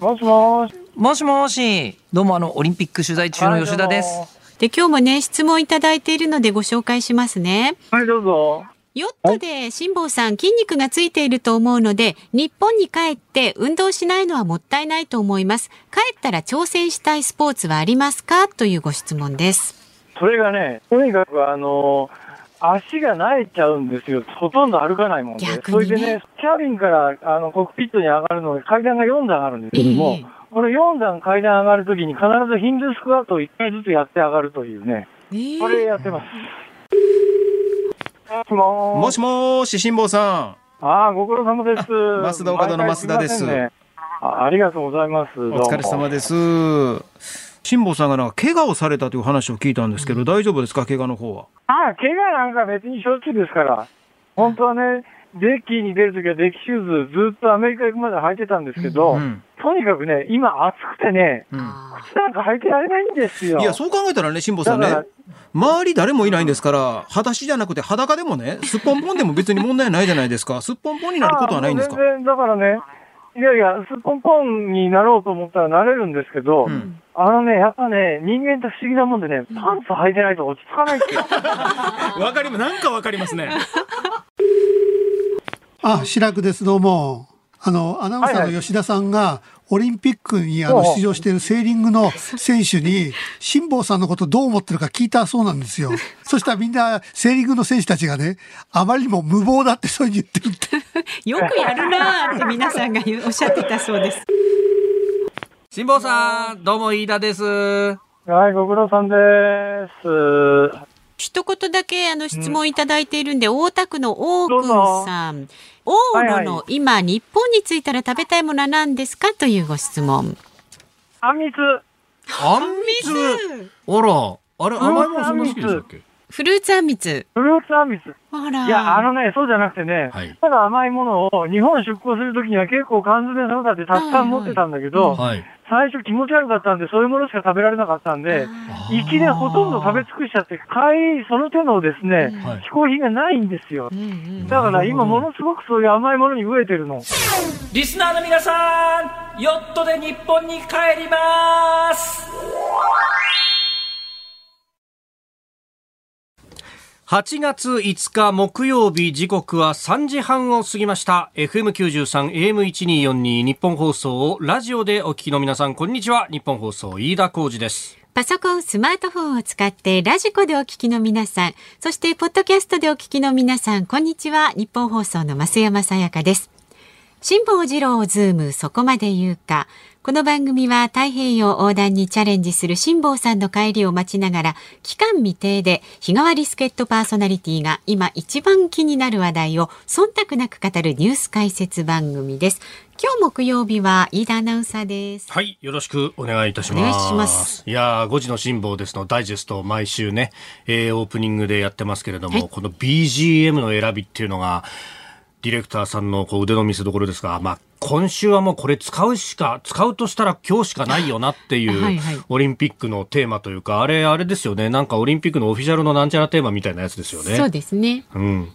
もしもし。もしもし、どうもあの、オリンピック取材中の吉田です。で今日もね質問いただいているのでご紹介しますね。はい、どうぞ。ヨットで辛坊さん筋肉がついていると思うので日本に帰って運動しないのはもったいないと思います。帰ったら挑戦したいスポーツはありますか？というご質問です。それがね、とにかくあの、足が慣れちゃうんですよ。ほとんど歩かないもんで。逆にねそれでね、キャビンからあのコックピットに上がるのが階段が4段あるんですけども、ええこの4段階段上がるときに必ずヒンドゥースクワットを1回ずつやって上がるというね、これやってます。もしももしもーし、辛坊さああ、ご苦労様です。増田岡田の増田ですあありがとうございます。ん。お疲れ様です。辛坊さんがなんか怪我をされたという話を聞いたんですけど、大丈夫ですか？怪我の方は。ああ、怪我なんか別にしょっちゅうですから。本当はね、デッキに出るときはデッキシューズずっとアメリカ行くまで履いてたんですけど、うん。とにかくね、今暑くてね、うん。靴なんか履いてられないんですよ。いや、そう考えたらね、辛坊さんね周り誰もいないんですから、裸足じゃなくて裸でもね、すっぽんぽんでも別に問題ないじゃないですか。すっぽんぽんになることはないんですか？全然、だからね、いやいや、すっぽんぽんになろうと思ったらなれるんですけど、うんあのね、やっぱね、人間って不思議なもんでね、パンツ履いてないと落ち着かないですよ。わかります。なんかわかりますね。あ、白くです。どうも。あの、アナウンサーの吉田さんが、オリンピックにあの出場しているセーリングの選手に、辛坊さんのことどう思ってるか聞いたそうなんですよ。そしたらみんな、セーリングの選手たちがね、あまりにも無謀だってそういうふうに言ってるって。よくやるなーって皆さんがおっしゃってたそうです辛坊さん、どうも飯田です。はい、ご苦労さんです。一言だけあの質問いただいているんで、大田区の大くんさん。往路の今日本に着いたら食べたいものは何ですか？というご質問。あんみつ。あんみつ。あら、あれ、甘いものそんな好きでしたっけ？フルーツあんみつフルーツあんみつ。あらいや、あのね、そうじゃなくてね、はいただ甘いものを日本出港するときには結構缶詰ソーダってたくさん持ってたんだけど、はい。最初気持ち悪かったんで、そういうものしか食べられなかったんで、行きでほとんど食べ尽くしちゃって、帰り、その手のですね、はい嗜好品がないんですよ。うんうんだから今ものすごくそういう甘いものに飢えてるの。リスナーの皆さん、ヨットで日本に帰ります。8月5日木曜日時刻は3時半を過ぎました FM93 AM1242 日本放送をラジオでお聞きの皆さんこんにちは日本放送飯田浩二ですパソコン、スマートフォンを使ってラジコでお聞きの皆さん、そしてポッドキャストでお聞きの皆さん、こんにちは。日本放送の増山さやかです。辛坊治郎ズームそこまで言うか。この番組は太平洋横断にチャレンジする辛坊さんの帰りを待ちながら、期間未定で日替わり助っ人パーソナリティが今一番気になる話題を忖度なく語るニュース解説番組です。今日木曜日は飯田アナウンサーです。はいよろしくお願いいたしますお願いしますいやー5時の辛抱ですのダイジェストを毎週ね、えーオープニングでやってますけれども、はいこの BGM の選びっていうのがディレクターさんのこう腕の見せ所ですが、まあ、今週はもうこれ使うしか、使うとしたら今日しかないよなっていうはいはいオリンピックのテーマというか、あれ、あれですよね。なんかオリンピックのオフィシャルのなんちゃらテーマみたいなやつですよね。そうですね。うん。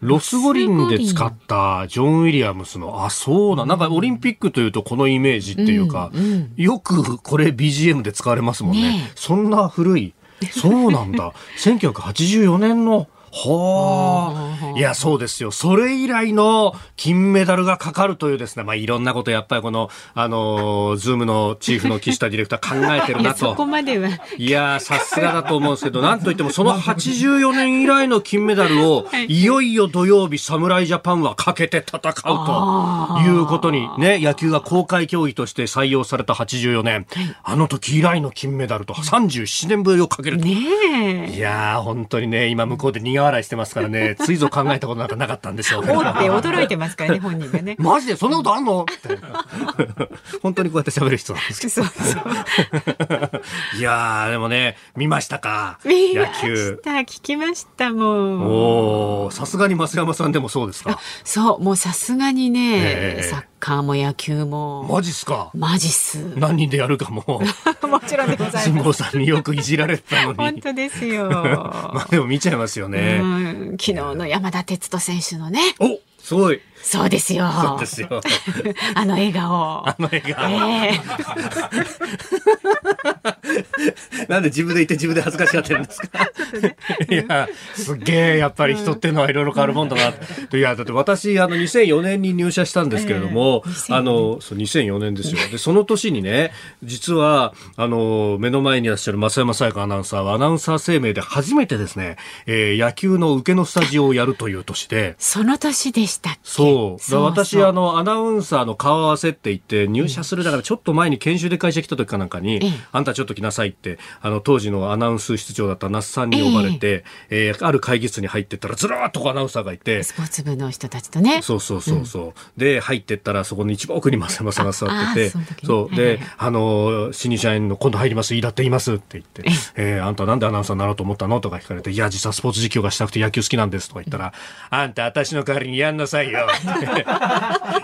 ロス五輪で使ったジョン・ウィリアムスの、あ、そうな、なんかオリンピックというとこのイメージっていうか、うんうんよくこれ BGM で使われますもんね。ねえそんな古い。そうなんだ。1984年の、はあ。いや、そうですよ。それ以来の金メダルがかかるというですね、まあ、いろんなことやっぱりこの、あのーズームのチーフの岸田ディレクター考えてるなと そこ。までは。いやー、さすがだと思うんですけど、なんといってもその84年以来の金メダルを、いよいよ土曜日、侍ジャパンはかけて戦うということに、ね、野球が公開競技として採用された84年、あの時以来の金メダルと37年ぶりをかけると。いやー、本当にね、今向こうで苦笑いしてますからね、ついぞ考えたことなんかなかったんでしょうおって驚いてますからね、本人がね。マジでそんなことあんの？本当にこうやって喋る人なんですけど。そうそう。いやー、でもね、見ましたか？見まし。た、聞きましたもん。おーさすがに増山さんでもそうですか？そう、もうさすがにね、ええサッカーも野球も。マジっすか？マジっす。何人でやるかも、もちろんでござい辛ます。坊さんによくいじられてたのに。本当ですよ。まあでも見ちゃいますよね。うん昨日の山田哲人選手のね。おすごいそうですよ。そうですよ。あの笑顔。あの笑顔。ええ なんで自分で言って自分で恥ずかしがってるんですか？いや、すっげえ、やっぱり人っていうのはいろいろ変わるもんだな。いや、だって私、あの、2004年に入社したんですけれども、ええ2004あの、そう、2004年ですよ。で、その年にね、実は、あの、目の前にいらっしゃる増山さやかアナウンサーは、アナウンサー生命で初めてですね、えー野球の受けのスタジオをやるという年で、その年でしたっけ？そう。そうあの、アナウンサーの顔合わせって言って、入社するだからちょっと前に研修で会社来た時かなんかに、ええあんたちょっと来なさいって、あの、当時のアナウンス室長だった那須さんに呼ばれて、えーある会議室に入ってったら、ずらーっとアナウンサーがいて、スポーツ部の人たちとね。そうそうそうそう。で、入ってったら、そこの一番奥に増山さんが座っててそう。はいはいで、あの、新入社員の今度入ります、飯田って言いますって言って、えーあんたなんでアナウンサーになろうと思ったのとか聞かれて、いや、実はスポーツ実況がしたくて野球好きなんですとか言ったら、あんた私の代わりにやんなさいよ。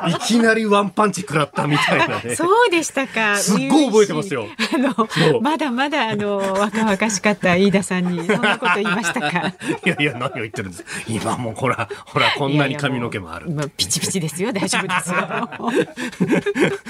いきなりワンパンチ食らったみたいなね。そうでしたか。すっごい覚えてますよあのまだまだあの若々しかった飯田さんにそんなこと言いましたか？いやいや、何を言ってるんです。今もうほら、ほら、こんなに髪の毛もある。いやいやピチピチですよ。大丈夫ですよ。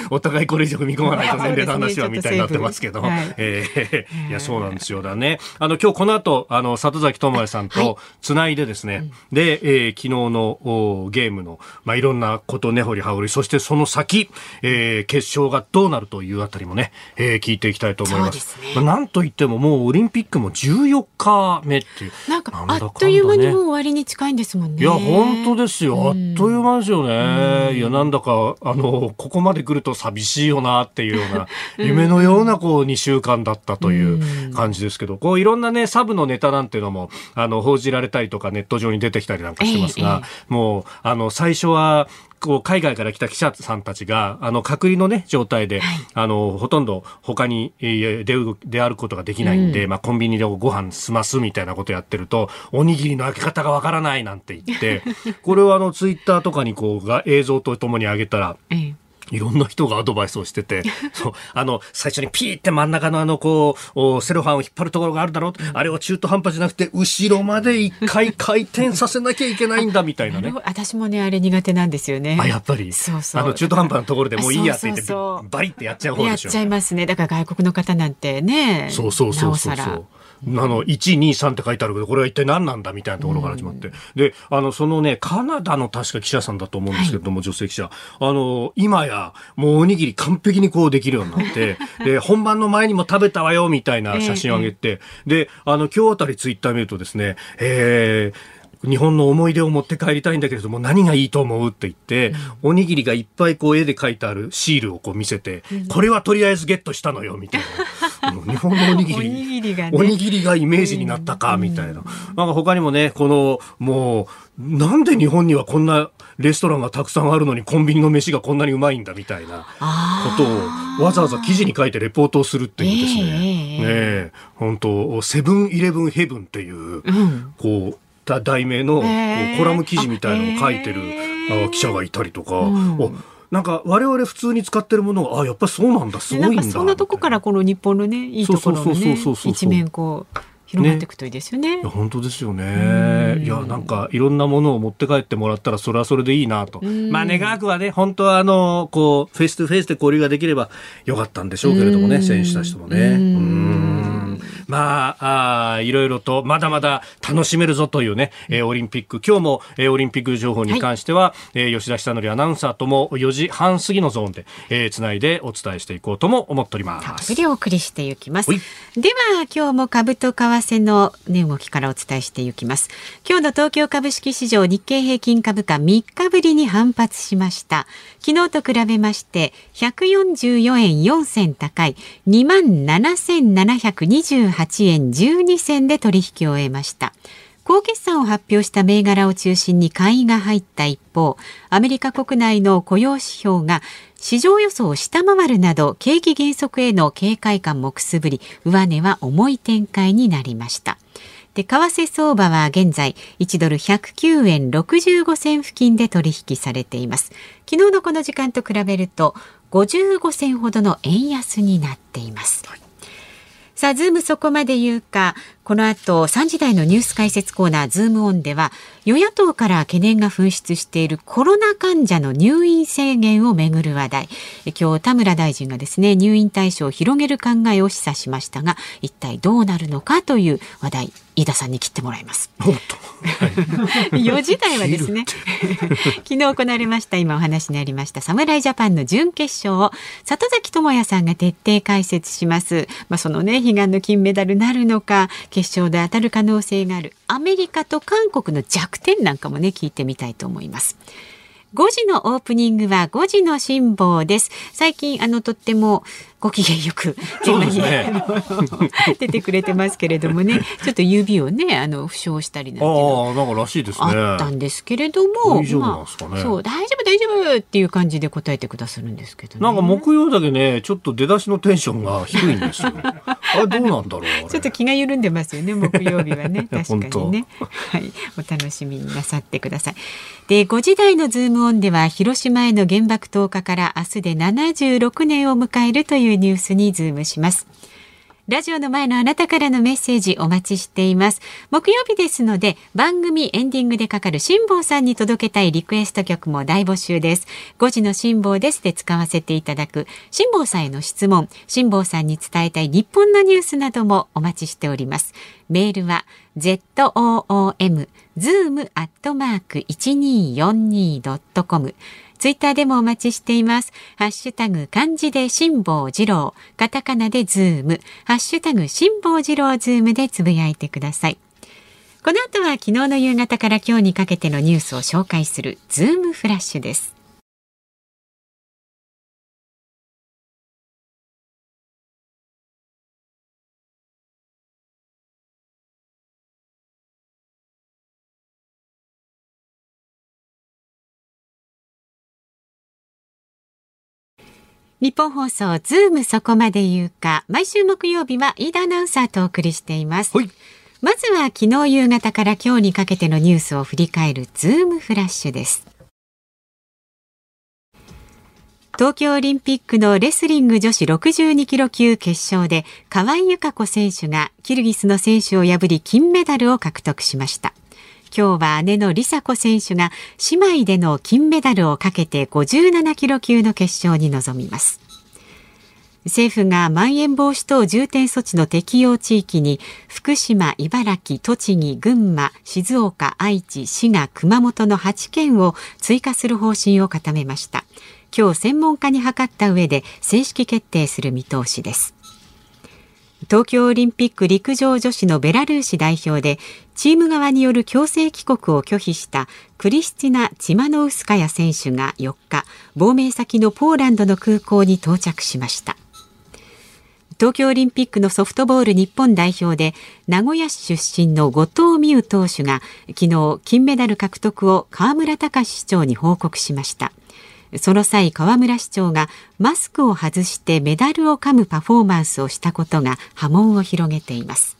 お互いこれ以上踏み込まないと年齢の話はみたいになってますけど、ちょっとセーフえーいや、そうなんですよだね。あの、今日この後、あの、里崎智也さんとつないでですね、で、えー昨日のおゲームの、まあ、いろんなこと根掘り葉掘り、そしてその先、えー決勝がどうなるというあたりもね、えー聞いていきたいと思います。すねまあ、なんといってももうオリンピックも14日目っていう。なんかねあっという間にもう終わりに近いんですもんね。いや、本当ですよ。あっという間ですよね。いや、なんだか、あの、ここまで来ると寂しいよなっていうような、夢のような、こう、2週間だったという感じですけど、こう、いろんなね、サブのネタなんていうのも、あの、報じられたりとか、ネット上に出てきたりなんかしてますが、もう、あの、最初は、こう海外から来た記者さんたちが、あの、隔離のね、状態で、あの、ほとんど他に、えー出る、出歩くことができないんで、まあ、コンビニでご飯済ますみたいなことやってると、おにぎりの開け方がわからないなんて言って、これをあの、ツイッターとかにこう、が映像とともに上げたら、ええいろんな人がアドバイスをしてて、そう、あの、最初にピーって真ん中のあの、こう、おセロハンを引っ張るところがあるだろう、あれを中途半端じゃなくて、後ろまで一回回転させなきゃいけないんだ、みたいなね私もねあれ苦手なんですよね。あ、やっぱり。そうそうあの、中途半端なところでもういいやって言って、そうそうそうバリってやっちゃう方でしょ。やっちゃいますね。だから外国の方なんてね。そうそうそうそうなおさらそう。あの、1、2、3って書いてあるけど、これは一体何なんだみたいなところから始まって。で、あの、そのね、カナダの確か記者さんだと思うんですけれども、女性記者。あの、今や、もうおにぎり完璧にこうできるようになって、で、本番の前にも食べたわよ、みたいな写真を上げて、で、あの、今日あたりツイッター見るとですね、えー、日本の思い出を持って帰りたいんだけれども何がいいと思うって言って、おにぎりがいっぱいこう絵で描いてあるシールをこう見せて、これはとりあえずゲットしたのよみたいな。日本のおにぎり。おにぎりがね。おにぎりがイメージになったか、みたいな。なんか他にもね、この、もう、なんで日本にはこんなレストランがたくさんあるのにコンビニの飯がこんなにうまいんだみたいなことをわざわざ記事に書いてレポートをするっていうですね。ええええねえ、本当セブンイレブンヘブンっていう、こう、た題名のコラム記事みたいのを書いてる記者がいたりとか、おなんか我々普通に使ってるものが、あ、やっぱりそうなんだ、すごいんだ。なんかそんなとこからこの日本のねいいところのね一面こう広がっていくといいですよね。いや本当ですよね。いやなんかいろんなものを持って帰ってもらったらそれはそれでいいなと。まあ願わくはね本当はあのこう face to face で交流ができればよかったんでしょうけれどもね選手たちともね。うんまああーいろいろとまだまだ楽しめるぞというね、えーオリンピック今日も、えーオリンピック情報に関しては、えー吉田久典アナウンサーとも4時半過ぎのゾーンで、えーつないでお伝えしていこうとも思っておりまたっぷす。りお送りしていきます。はいでは今日も株と為替の値動きからお伝えしていきます。今日の東京株式市場日経平均株価3日ぶりに反発しました。昨日と比べまして144円4銭高い8円12銭で取引を終えました。高決算を発表した銘柄を中心に買いが入った一方、アメリカ国内の雇用指標が市場予想を下回るなど景気減速への警戒感もくすぶり、上値は重い展開になりました。で、為替相場は現在1ドル109円65銭付近で取引されています。昨日のこの時間と比べると55銭ほどの円安になっています。さあ、ズームそこまで言うか、この後3時台のニュース解説コーナーズームオンでは与野党から懸念が噴出しているコロナ患者の入院制限をめぐる話題今日田村大臣がですね入院対象を広げる考えを示唆しましたが一体どうなるのかという話題飯田さんに切ってもらいます。4 時台はですね昨日行われました今お話にありました侍ジャパンの準決勝を里崎智也さんが徹底解説します。まあ、そのね悲願の金メダルなるのか決勝で当たる可能性があるアメリカと韓国の弱点なんかもね聞いてみたいと思います。5時のオープニングは5時の辛抱です。最近あのとってもご機嫌よく 現場に、ね、出てくれてますけれどもね。ちょっと指をねあの負傷したりなんてあなんからしいですね。あったんですけれども大丈夫なんですかね、まあ、そう大丈夫大丈夫っていう感じで答えてくださるんですけど、ね、なんか木曜だけねちょっと出だしのテンションが低いんですよ。あれどうなんだろうちょっと気が緩んでますよね木曜日はね。確かにね。はい。お楽しみになさってください。で5時台のズームオンでは広島への原爆投下から明日で76年を迎えるといういうニュースにズームします。ラジオの前のあなたからのメッセージお待ちしています。木曜日ですので番組エンディングでかかる辛坊さんに届けたいリクエスト曲も大募集です。5時の辛坊ですで使わせていただく辛坊さんへの質問、辛坊さんに伝えたい日本のニュースなどもお待ちしております。メールは zoom zoom アットマーク 1242.com ツイッターでもお待ちしています。ハッシュタグ漢字で辛坊治郎、カタカナでズーム、ハッシュタグ辛坊治郎ズームでつぶやいてください。この後は昨日の夕方から今日にかけてのニュースを紹介するズームフラッシュです。ニッポン放送ズームそこまで言うか毎週木曜日は飯田アナウンサーとお送りしています、はい、まずは昨日夕方から今日にかけてのニュースを振り返るズームフラッシュです。東京オリンピックのレスリング女子62キロ級決勝で河合由香子選手がキルギスの選手を破り金メダルを獲得しました今日は姉の梨紗子選手が姉妹での金メダルをかけて57キロ級の決勝に臨みます。政府がまん延防止等重点措置の適用地域に福島、茨城、栃木、群馬、静岡、愛知、滋賀、熊本の8県を追加する方針を固めました。今日専門家に諮った上で正式決定する見通しです。東京オリンピック陸上女子のベラルーシ代表でチーム側による強制帰国を拒否したクリスティナ・チマノウスカヤ選手が4日亡命先のポーランドの空港に到着しました。東京オリンピックのソフトボール日本代表で名古屋市出身の後藤美優投手が昨日金メダル獲得を河村隆市長に報告しました。その際河村市長がマスクを外してメダルを噛むパフォーマンスをしたことが波紋を広げています。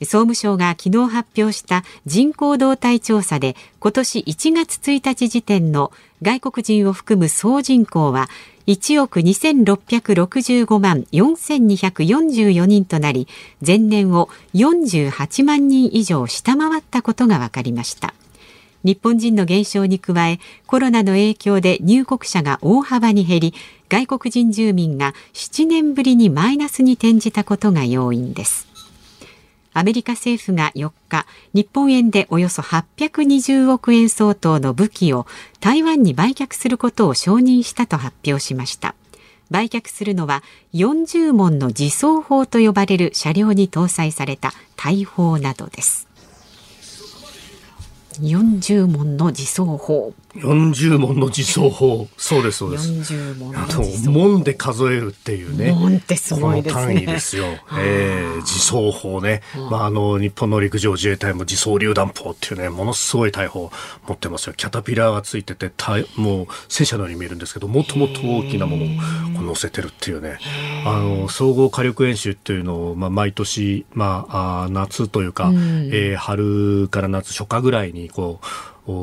総務省が昨日発表した人口動態調査で今年1月1日時点の外国人を含む総人口は1億2665万4244人となり前年を48万人以上下回ったことが分かりました。日本人の減少に加えコロナの影響で入国者が大幅に減り外国人住民が7年ぶりにマイナスに転じたことが要因です。アメリカ政府が4日日本円でおよそ820億円相当の武器を台湾に売却することを承認したと発表しました。売却するのは40門の自走砲と呼ばれる車両に搭載された大砲などです。40門の自走砲40門の自走砲そうですそうです。40門の門で数えるっていうね。門ってすごいですね。単位ですよ、えー、自走砲ね、まあ、あの日本の陸上自衛隊も自走榴弾砲っていうねものすごい大砲持ってますよ。キャタピラーがついててもう戦車のように見えるんですけどもっともっと大きなものを乗せてるっていうね。あの総合火力演習っていうのを、まあ、毎年、まあ、あ夏というか、うん、えー、春から夏初夏ぐらいにこう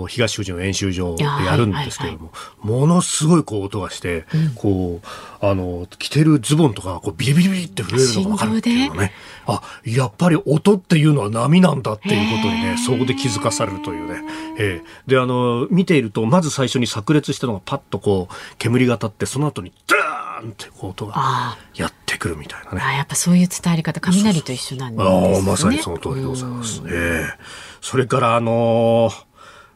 東富士の演習場でやるんですけれども、ものすごいこう音がして、こう、あの、着てるズボンとか、こうビリビリビリって震えるのがわかるっていうのね。あ、やっぱり音っていうのは波なんだっていうことにね、そこで気づかされるというね。えー、で、あの、見ていると、まず最初に炸裂したのがパッとこう、煙が立って、その後に、ダーンってこう音がやってくるみたいなね。あやっぱそういう伝わり方、雷と一緒なんですね。あまさにその通りでございます。ええー、それから、あのー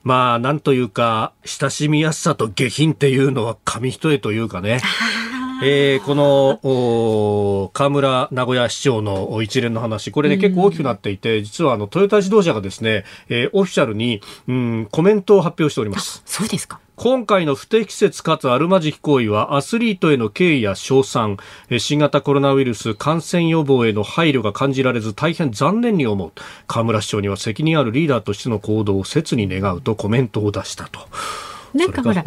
まあ、なんというか、親しみやすさと下品っていうのは紙一重というかね。えー、この河村名古屋市長の一連の話、これね、結構大きくなっていて、実はあのトヨタ自動車がですね、えー、オフィシャルに、うん、コメントを発表しております。そうですか。今回の不適切かつあるまじき行為はアスリートへの敬意や称賛、新型コロナウイルス感染予防への配慮が感じられず大変残念に思う。河村市長には責任あるリーダーとしての行動を切に願うとコメントを出したと。なんかほら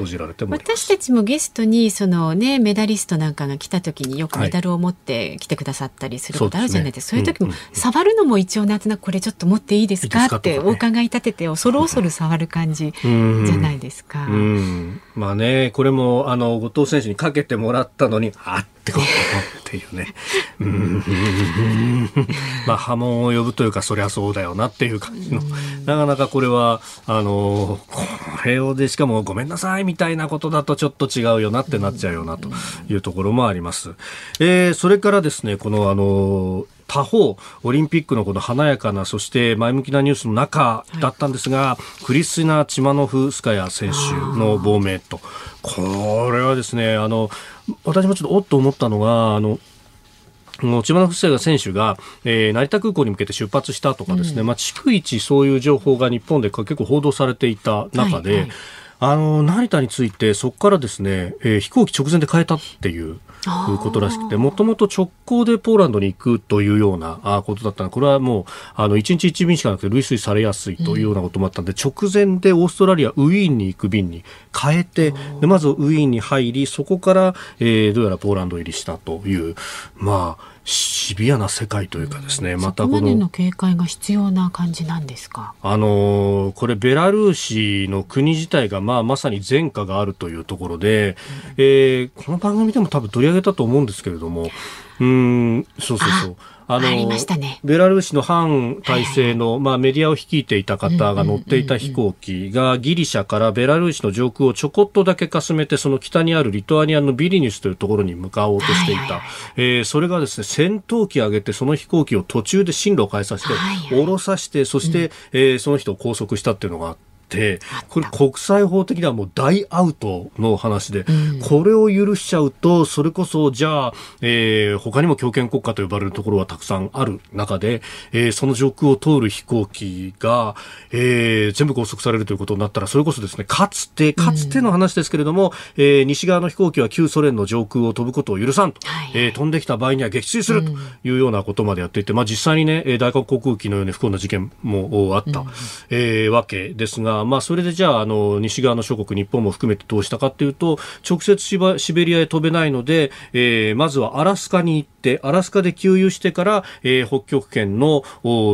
私たちもゲストにそのねメダリストなんかが来た時によくメダルを持って来てくださったりすることあるじゃないですか、はい、そういう時も、触るのも一応なんとなくこれちょっと持っていいですか？ってお伺い立てて恐る恐る触る感じじゃないですか。まあねこれもあの後藤選手にかけてもらったのにあってこうっていうね。まあ波紋を呼ぶというかそりゃそうだよなっていう感じのなかなかこれはあのこれをでしかもごめんなさいみたいなことだとちょっと違うよなってなっちゃうよなというところもあります。えー、それからですね、このあの、他方、オリンピックのこの華やかな、そして前向きなニュースの中だったんですが、はい、クリスナ・チマノフスカヤ選手の亡命と。これはですね、あの、私もちょっとおっと思ったのが、あの、千葉の布施選手が、えー、成田空港に向けて出発したとかですね、うん、まあ、逐一そういう情報が日本で結構報道されていた中で、はいはい。あの成田についてそこからですね、えー、飛行機直前で変えたっていうことらしくて、もともと直行でポーランドに行くというようなことだったのこれはもう、あの、1日1便しかなくて類推されやすいというようなこともあったんで、うん、直前でオーストラリア、ウィーンに行く便に変えて、でまずウィーンに入り、そこから、えー、どうやらポーランド入りしたという、まあ、シビアな世界というかですね、またこの。の警戒が必要な感じなんですか？あのこれベラルーシの国自体がまあまさに前科があるというところで、うん、えー、この番組でも多分取り上げたと思うんですけれども、うん、そうそうそう。あの、ね、ベラルーシの反体制の、まあ、メディアを率いていた方が乗っていた飛行機がギリシャからベラルーシの上空をちょこっとだけかすめてその北にあるリトアニアのビリニュスというところに向かおうとしていた、はいはいはい、えー、それがですね戦闘機を上げてその飛行機を途中で進路を変えさせて、はいはい、降ろさせてそして、うん、えー、その人を拘束したっていうのがあって。、これ国際法的にはもう大アウトの話で、うん、これを許しちゃうと、それこそじゃあ、えー、他にも強権国家と呼ばれるところはたくさんある中で、えー、その上空を通る飛行機が、えー、全部拘束されるということになったら、それこそですね、かつて、かつての話ですけれども、うん、えー、西側の飛行機は旧ソ連の上空を飛ぶことを許さんと、はい、えー、飛んできた場合には撃墜するというようなことまでやっていて、まあ実際にね、大韓航空機のように不幸な事件もあった、うん、えー、わけですが、まあ、それでじゃああの西側の諸国、日本も含めてどうしたかというと直接シベリアへ飛べないので、えー、まずはアラスカに行ってアラスカで給油してから、えー、北極圏の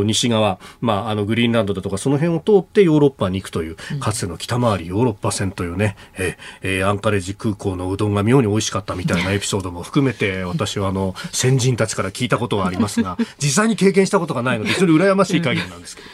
西側、まあ、あのグリーンランドだとかその辺を通ってヨーロッパに行くというかつての北回りヨーロッパ線というね、えー、アンカレジ空港のうどんが妙に美味しかったみたいな エピソードも含めて私はあの先人たちから聞いたことがありますが実際に経験したことがないので非常に羨ましい限りなんですけど。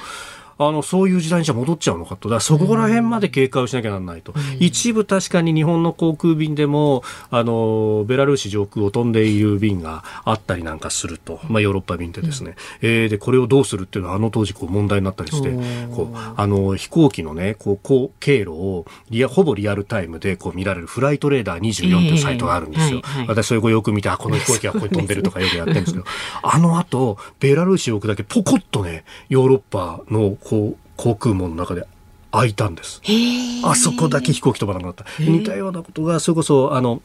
あのそういう時代にじゃ戻っちゃうのかと。だそこら辺まで警戒をしなきゃならないと、うん、一部確かに日本の航空便でもあのベラルーシ上空を飛んでいる便があったりなんかすると、まあ、ヨーロッパ便でですね、うん、えー、でこれをどうするっていうのはあの当時こう問題になったりしてこうあの飛行機のねこうこう経路をリアほぼリアルタイムでこう見られるフライトレーダー24というサイトがあるんですよ、えーはいはい、私それをよく見てあこの飛行機はここに飛んでるとかよくやってるんですけど。あの後ベラルーシを置くだけポコッとねヨーロッパのこう航空網の中で開いたんです。あそこだけ飛行機飛ばなくなった。似たようなことが、それこそ、あの、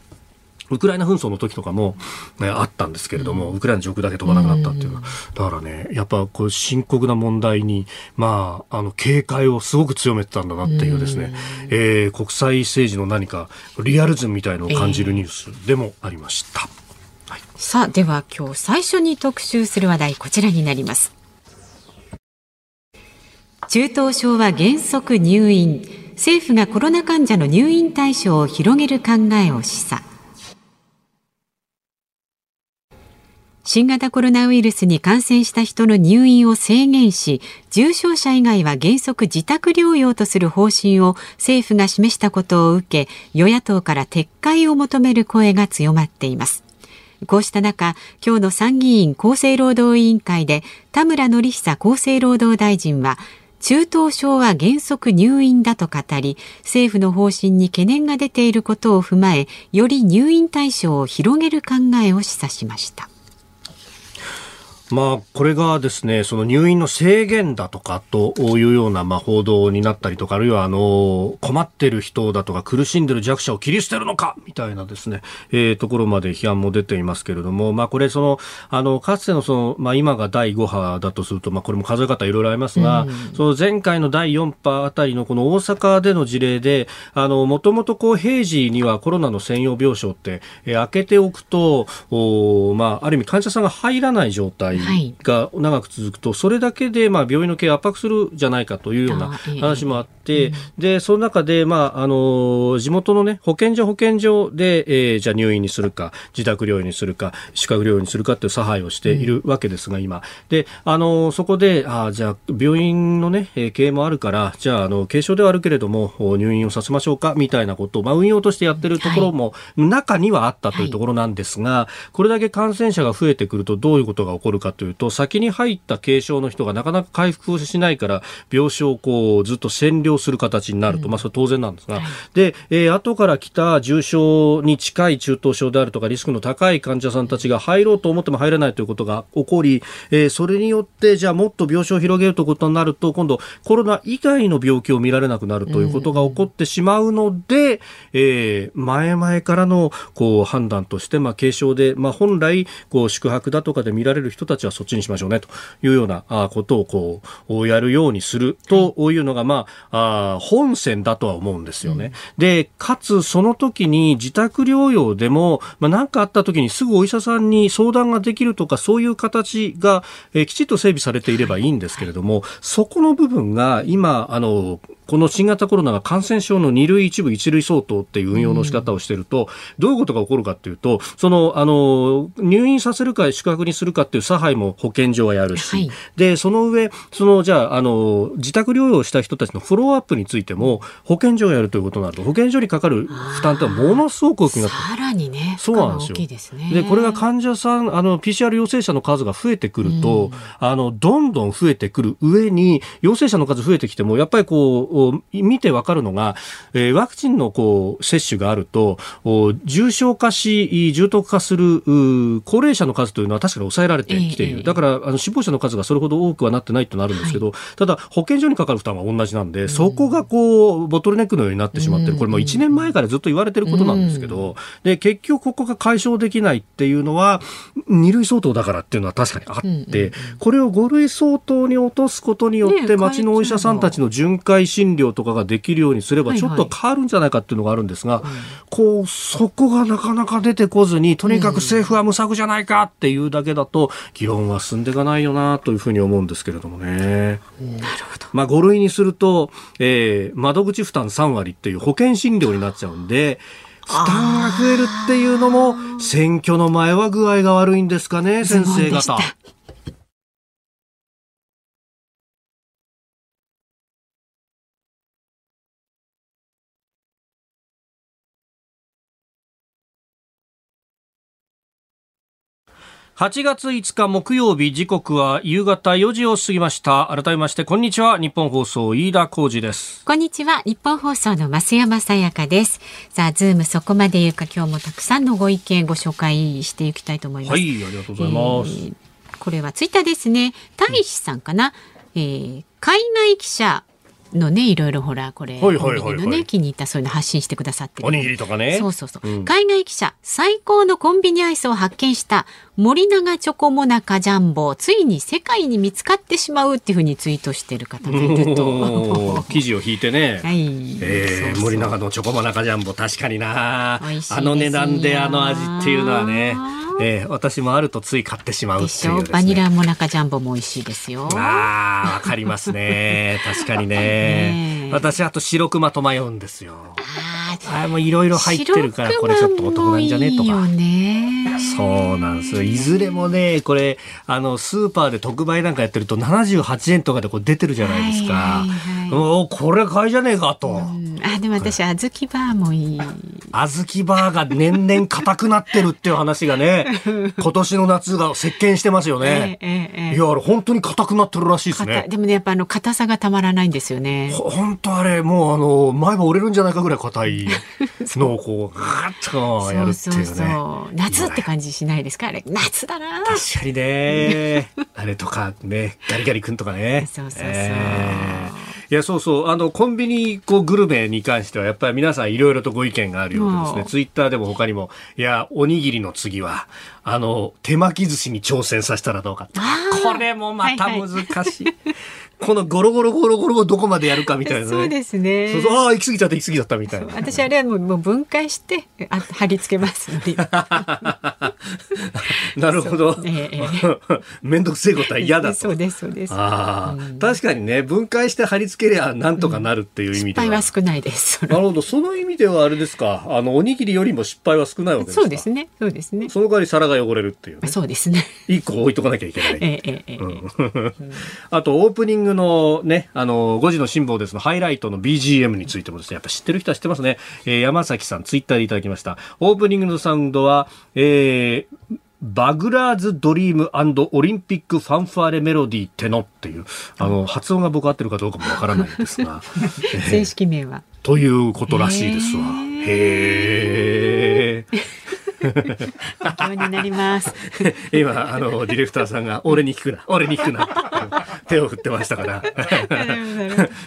ウクライナ紛争の時とかも、ね、あったんですけれども、ウクライナ上空だけ飛ばなくなったっていうのは、だからね、やっぱこう深刻な問題に、まあ、あの、警戒をすごく強めてたんだなっていうですね、えー、国際政治の何かリアルズムみたいのを感じるニュースでもありました。はい、さあ、では今日最初に特集する話題、こちらになります。中等症は原則入院。政府がコロナ患者の入院対象を広げる考えを示唆。新型コロナウイルスに感染した人の入院を制限し重症者以外は原則自宅療養とする方針を政府が示したことを受け与野党から撤回を求める声が強まっています。こうした中、今日の参議院厚生労働委員会で田村憲久厚生労働大臣は中等症は原則入院だと語り政府の方針に懸念が出ていることを踏まえより入院対象を広げる考えを示唆しました。まあ、これがですね、その入院の制限だとかというような、まあ、報道になったりとか、あるいは、あの、困ってる人だとか、苦しんでる弱者を切り捨てるのかみたいなですね、えー、ところまで批判も出ていますけれども、まあ、これ、その、あの、かつての、その、まあ、今が第5波だとすると、まあ、これも数え方いろいろありますが、うん、その前回の第4波あたりのこの大阪での事例で、あの、もともとこう、平時にはコロナの専用病床って、えー、開けておくと、おまあ、ある意味患者さんが入らない状態が長く続くと、それだけでまあ病院の経営を圧迫するじゃないかというような話もあって、でその中で、まあ、あの地元の、ね、保健所、保健所で、えー、じゃあ入院にするか、自宅療養にするか、宿泊療養にするかという差配をしているわけですが、今。であのそこであじゃあ病院の、ね、経営もあるから、じゃああの軽症ではあるけれども入院をさせましょうかみたいなことを、まあ、運用としてやってるところも中にはあったというところなんですが、これだけ感染者が増えてくるとどういうことが起こるかというと、先に入った軽症の人がなかなか回復をしないから病床をこうずっと占領する形になると、まあ、それ当然なんですが、で、えー、後から来た重症に近い中等症であるとかリスクの高い患者さんたちが入ろうと思っても入れないということが起こり、えー、それによってじゃあもっと病床を広げるということになると今度コロナ以外の病気を見られなくなるということが起こってしまうので、うん、えー、前々からのこう判断として、まあ、軽症で、まあ、本来こう宿泊だとかで見られる人たちはそっちにしましょうねというようなことをこうやるようにするというのが、まあ、本線だとは思うんですよね。うん、で、かつその時に自宅療養でも、まあ、何かあった時にすぐお医者さんに相談ができるとか、そういう形が、えきちっと整備されていればいいんですけれども、そこの部分が今、あの、この新型コロナが感染症の2類1部1類相当っていう運用の仕方をしていると、どういうことが起こるかっていうと、その、あの、入院させるか宿泊にするかっていう差配も保健所はやるし、はい、で、その上、その、じゃあ、あの、自宅療養した人たちのフォローアップについても、保健所がやるということになると、保健所にかかる負担ってものすごく大きくなってさらにね、そうなんですよ。で、これが患者さん、あの、PCR 陽性者の数が増えてくると、うん、あの、どんどん増えてくる上に、陽性者の数増えてきても、やっぱりこう、見てわかるのが、えー、ワクチンのこう接種があると重症化し重篤化する高齢者の数というのは確かに抑えられてきている、だからあの死亡者の数がそれほど多くはなってないとなるんですけど、はい、ただ保健所にかかる負担は同じなんで、そこがこうボトルネックのようになってしまってる。これも1年前からずっと言われてることなんですけど、で結局ここが解消できないっていうのは2類相当だからっていうのは確かにあって、これを5類相当に落とすことによって町のお医者さんたちの巡回診療とかができるようにすればちょっと変わるんじゃないかっていうのがあるんですが、はいはい、こうそこがなかなか出てこずにとにかく政府は無策じゃないかっていうだけだと議論は進んでいかないよなというふうに思うんですけれどもね。なるほど。まあ5類にすると、えー、窓口負担3割っていう保険診療になっちゃうんで、負担が増えるっていうのも選挙の前は具合が悪いんですかね、先生方。8月5日木曜日時刻は夕方4時を過ぎました。改めましてこんにちは。日本放送飯田浩二です。こんにちは。日本放送の増山さやかです。さあズームそこまで言うか今日もたくさんのご意見ご紹介していきたいと思います。はいありがとうございます、えー、これはツイッターですね。大使さんかな、うん、えー、海外記者のねいろいろほらこれ、はいはいはいはい、のね気に入ったそういうの発信してくださっておにぎりとかね。そうそうそう、うん、海外記者最高のコンビニアイスを発見した森永チョコモナカジャンボ。ついに世界に見つかってしまうっていうふうにツイートしてる方がいると。記事を引いてね、はい。えー、森永のチョコモナカジャンボ確かにな。あの値段であの味っていうのはねえー私もあるとつい買ってしまうね。バニラモナカジャンボも美味しいですよ。ああ、わかりますね。確かにねねえ。私、あと白熊と迷うんですよ。あーあれもいろいろ入ってるから、これちょっとお得なんじゃねとか。そうなんですよ。いずれもね、これ、あの、スーパーで特売なんかやってると78円とかでこう出てるじゃないですか。はいはいはいこれ買いじゃねえかと。うんあ、でも私、小豆バーもいい。小豆バーが年々硬くなってるっていう話がね、今年の夏が席巻してますよね。ええええええいや、あれ本当に硬くなってるらしいです硬ね。でもね、やっぱあの、硬さがたまらないんですよね。ほ本当あれ、もうあの、前歯折れるんじゃないかぐらい硬い のをこう、ガーッとやるってそういうね。そうそう。夏って感じしないですか？あれ。夏だな。確かにね。あれとかね、ガリガリ君とかね。そうそうそうえーいや、そうそう。あの、コンビニ、こう、グルメに関しては、やっぱり皆さんいろいろとご意見があるようでですね。うんツイッターでも他にも、いや、おにぎりの次は、あの、手巻き寿司に挑戦させたらどうかこれもまたはいはい難しい。このゴロゴロゴロゴロをどこまでやるかみたいなね。そうですね。そうそうああ、行き過ぎちゃった、行き過ぎちゃったみたいな。私あれはもうもう分解してあ貼り付けますので なるほどえええ。めんどくせえことは嫌だと。そうですそうですああ、確かにね、分解して貼り付けりゃなんとかなるっていう意味では。失敗は少ないですなるほど、その意味ではあれですか、あの、おにぎりよりも失敗は少ないわけですかそうですねそうですねその代わり皿が汚れるっていうね。そうですね一個置いとかなきゃいけない。ええええええあと、オープニングのね、あの、5時の辛抱ですのハイライトの BGM についてもですね、やっぱ知ってる人は知ってますね。えー山崎さん、ツイッターでいただきました。オープニングのサウンドは、えーバグラーズドリームオリンピックファンファーレメロディーテノっていう、あの、発音が僕合ってるかどうかもわからないんですが、え ー正式名はということらしいですわ。へー。勉強になります 今、あの、ディレクターさんが、俺に聞くな、俺に聞くなって、手を振ってましたから。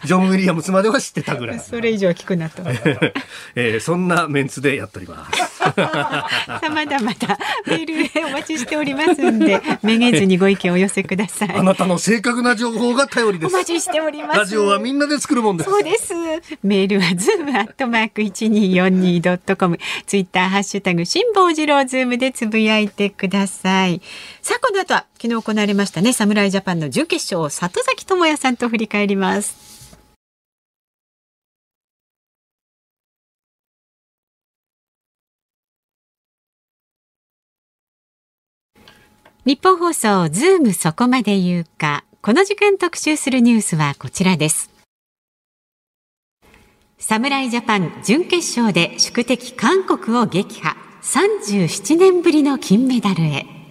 ジョン・ウィリアムズまでは知ってたぐらい。それ以上聞くなと えーそんなメンツでやっております。さあまだまだメールでお待ちしておりますんでめげずにご意見をお寄せくださいあなたの正確な情報が頼りです。お待ちしておりますラジオはみんなで作るもんです。そうです。メールはズームアットマーク一二四二ドットコム、ツイッターハッシュタグ辛坊治郎ズームでつぶやいてください。さあこの後は昨日行われましたね侍ジャパンの準決勝を里崎智也さんと振り返ります。ニッポン放送ズームそこまで言うか。この時間特集するニュースはこちらです。侍ジャパン準決勝で宿敵韓国を撃破。37年ぶりの金メダルへ。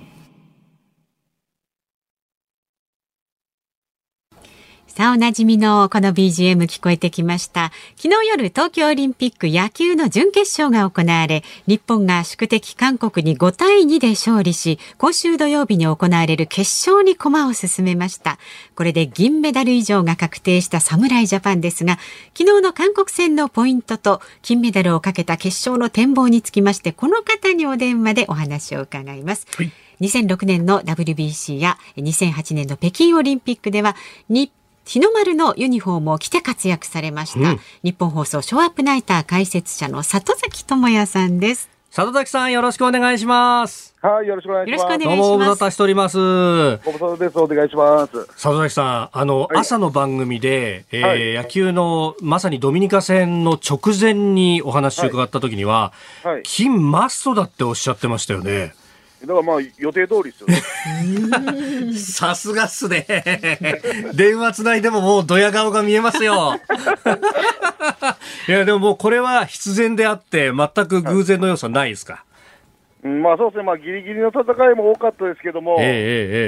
さあ、おなじみのこの BGM 聞こえてきました。昨日夜、東京オリンピック野球の準決勝が行われ、日本が宿敵韓国に5対2で勝利し、今週土曜日に行われる決勝に駒を進めました。これで銀メダル以上が確定した侍ジャパンですが、昨日の韓国戦のポイントと金メダルをかけた決勝の展望につきまして、この方にお電話でお話を伺います。はい2006年の WBC や2008年の北京オリンピックでは日日の丸のユニフォームを着て活躍されました、うん日本放送ショーアップナイター解説者の里崎智也さんです里崎さん、よろしくお願いします。はい、よろしくお願いします。よろしくお願いしどうも、ご無沙汰しております。ご無沙汰です。お願いします。里崎さん、あの、はい朝の番組で、えーはい野球のまさにドミニカ戦の直前にお話を伺った時には、はい。金マストだっておっしゃってましたよね。だからまあ、予定通りですよね。さすがっすね。電話つないでももうドヤ顔が見えますよ。いや、でももうこれは必然であって、全く偶然の要素はないですか？うんまあそうですね、まあ、ギリギリの戦いも多かったですけども、ええええ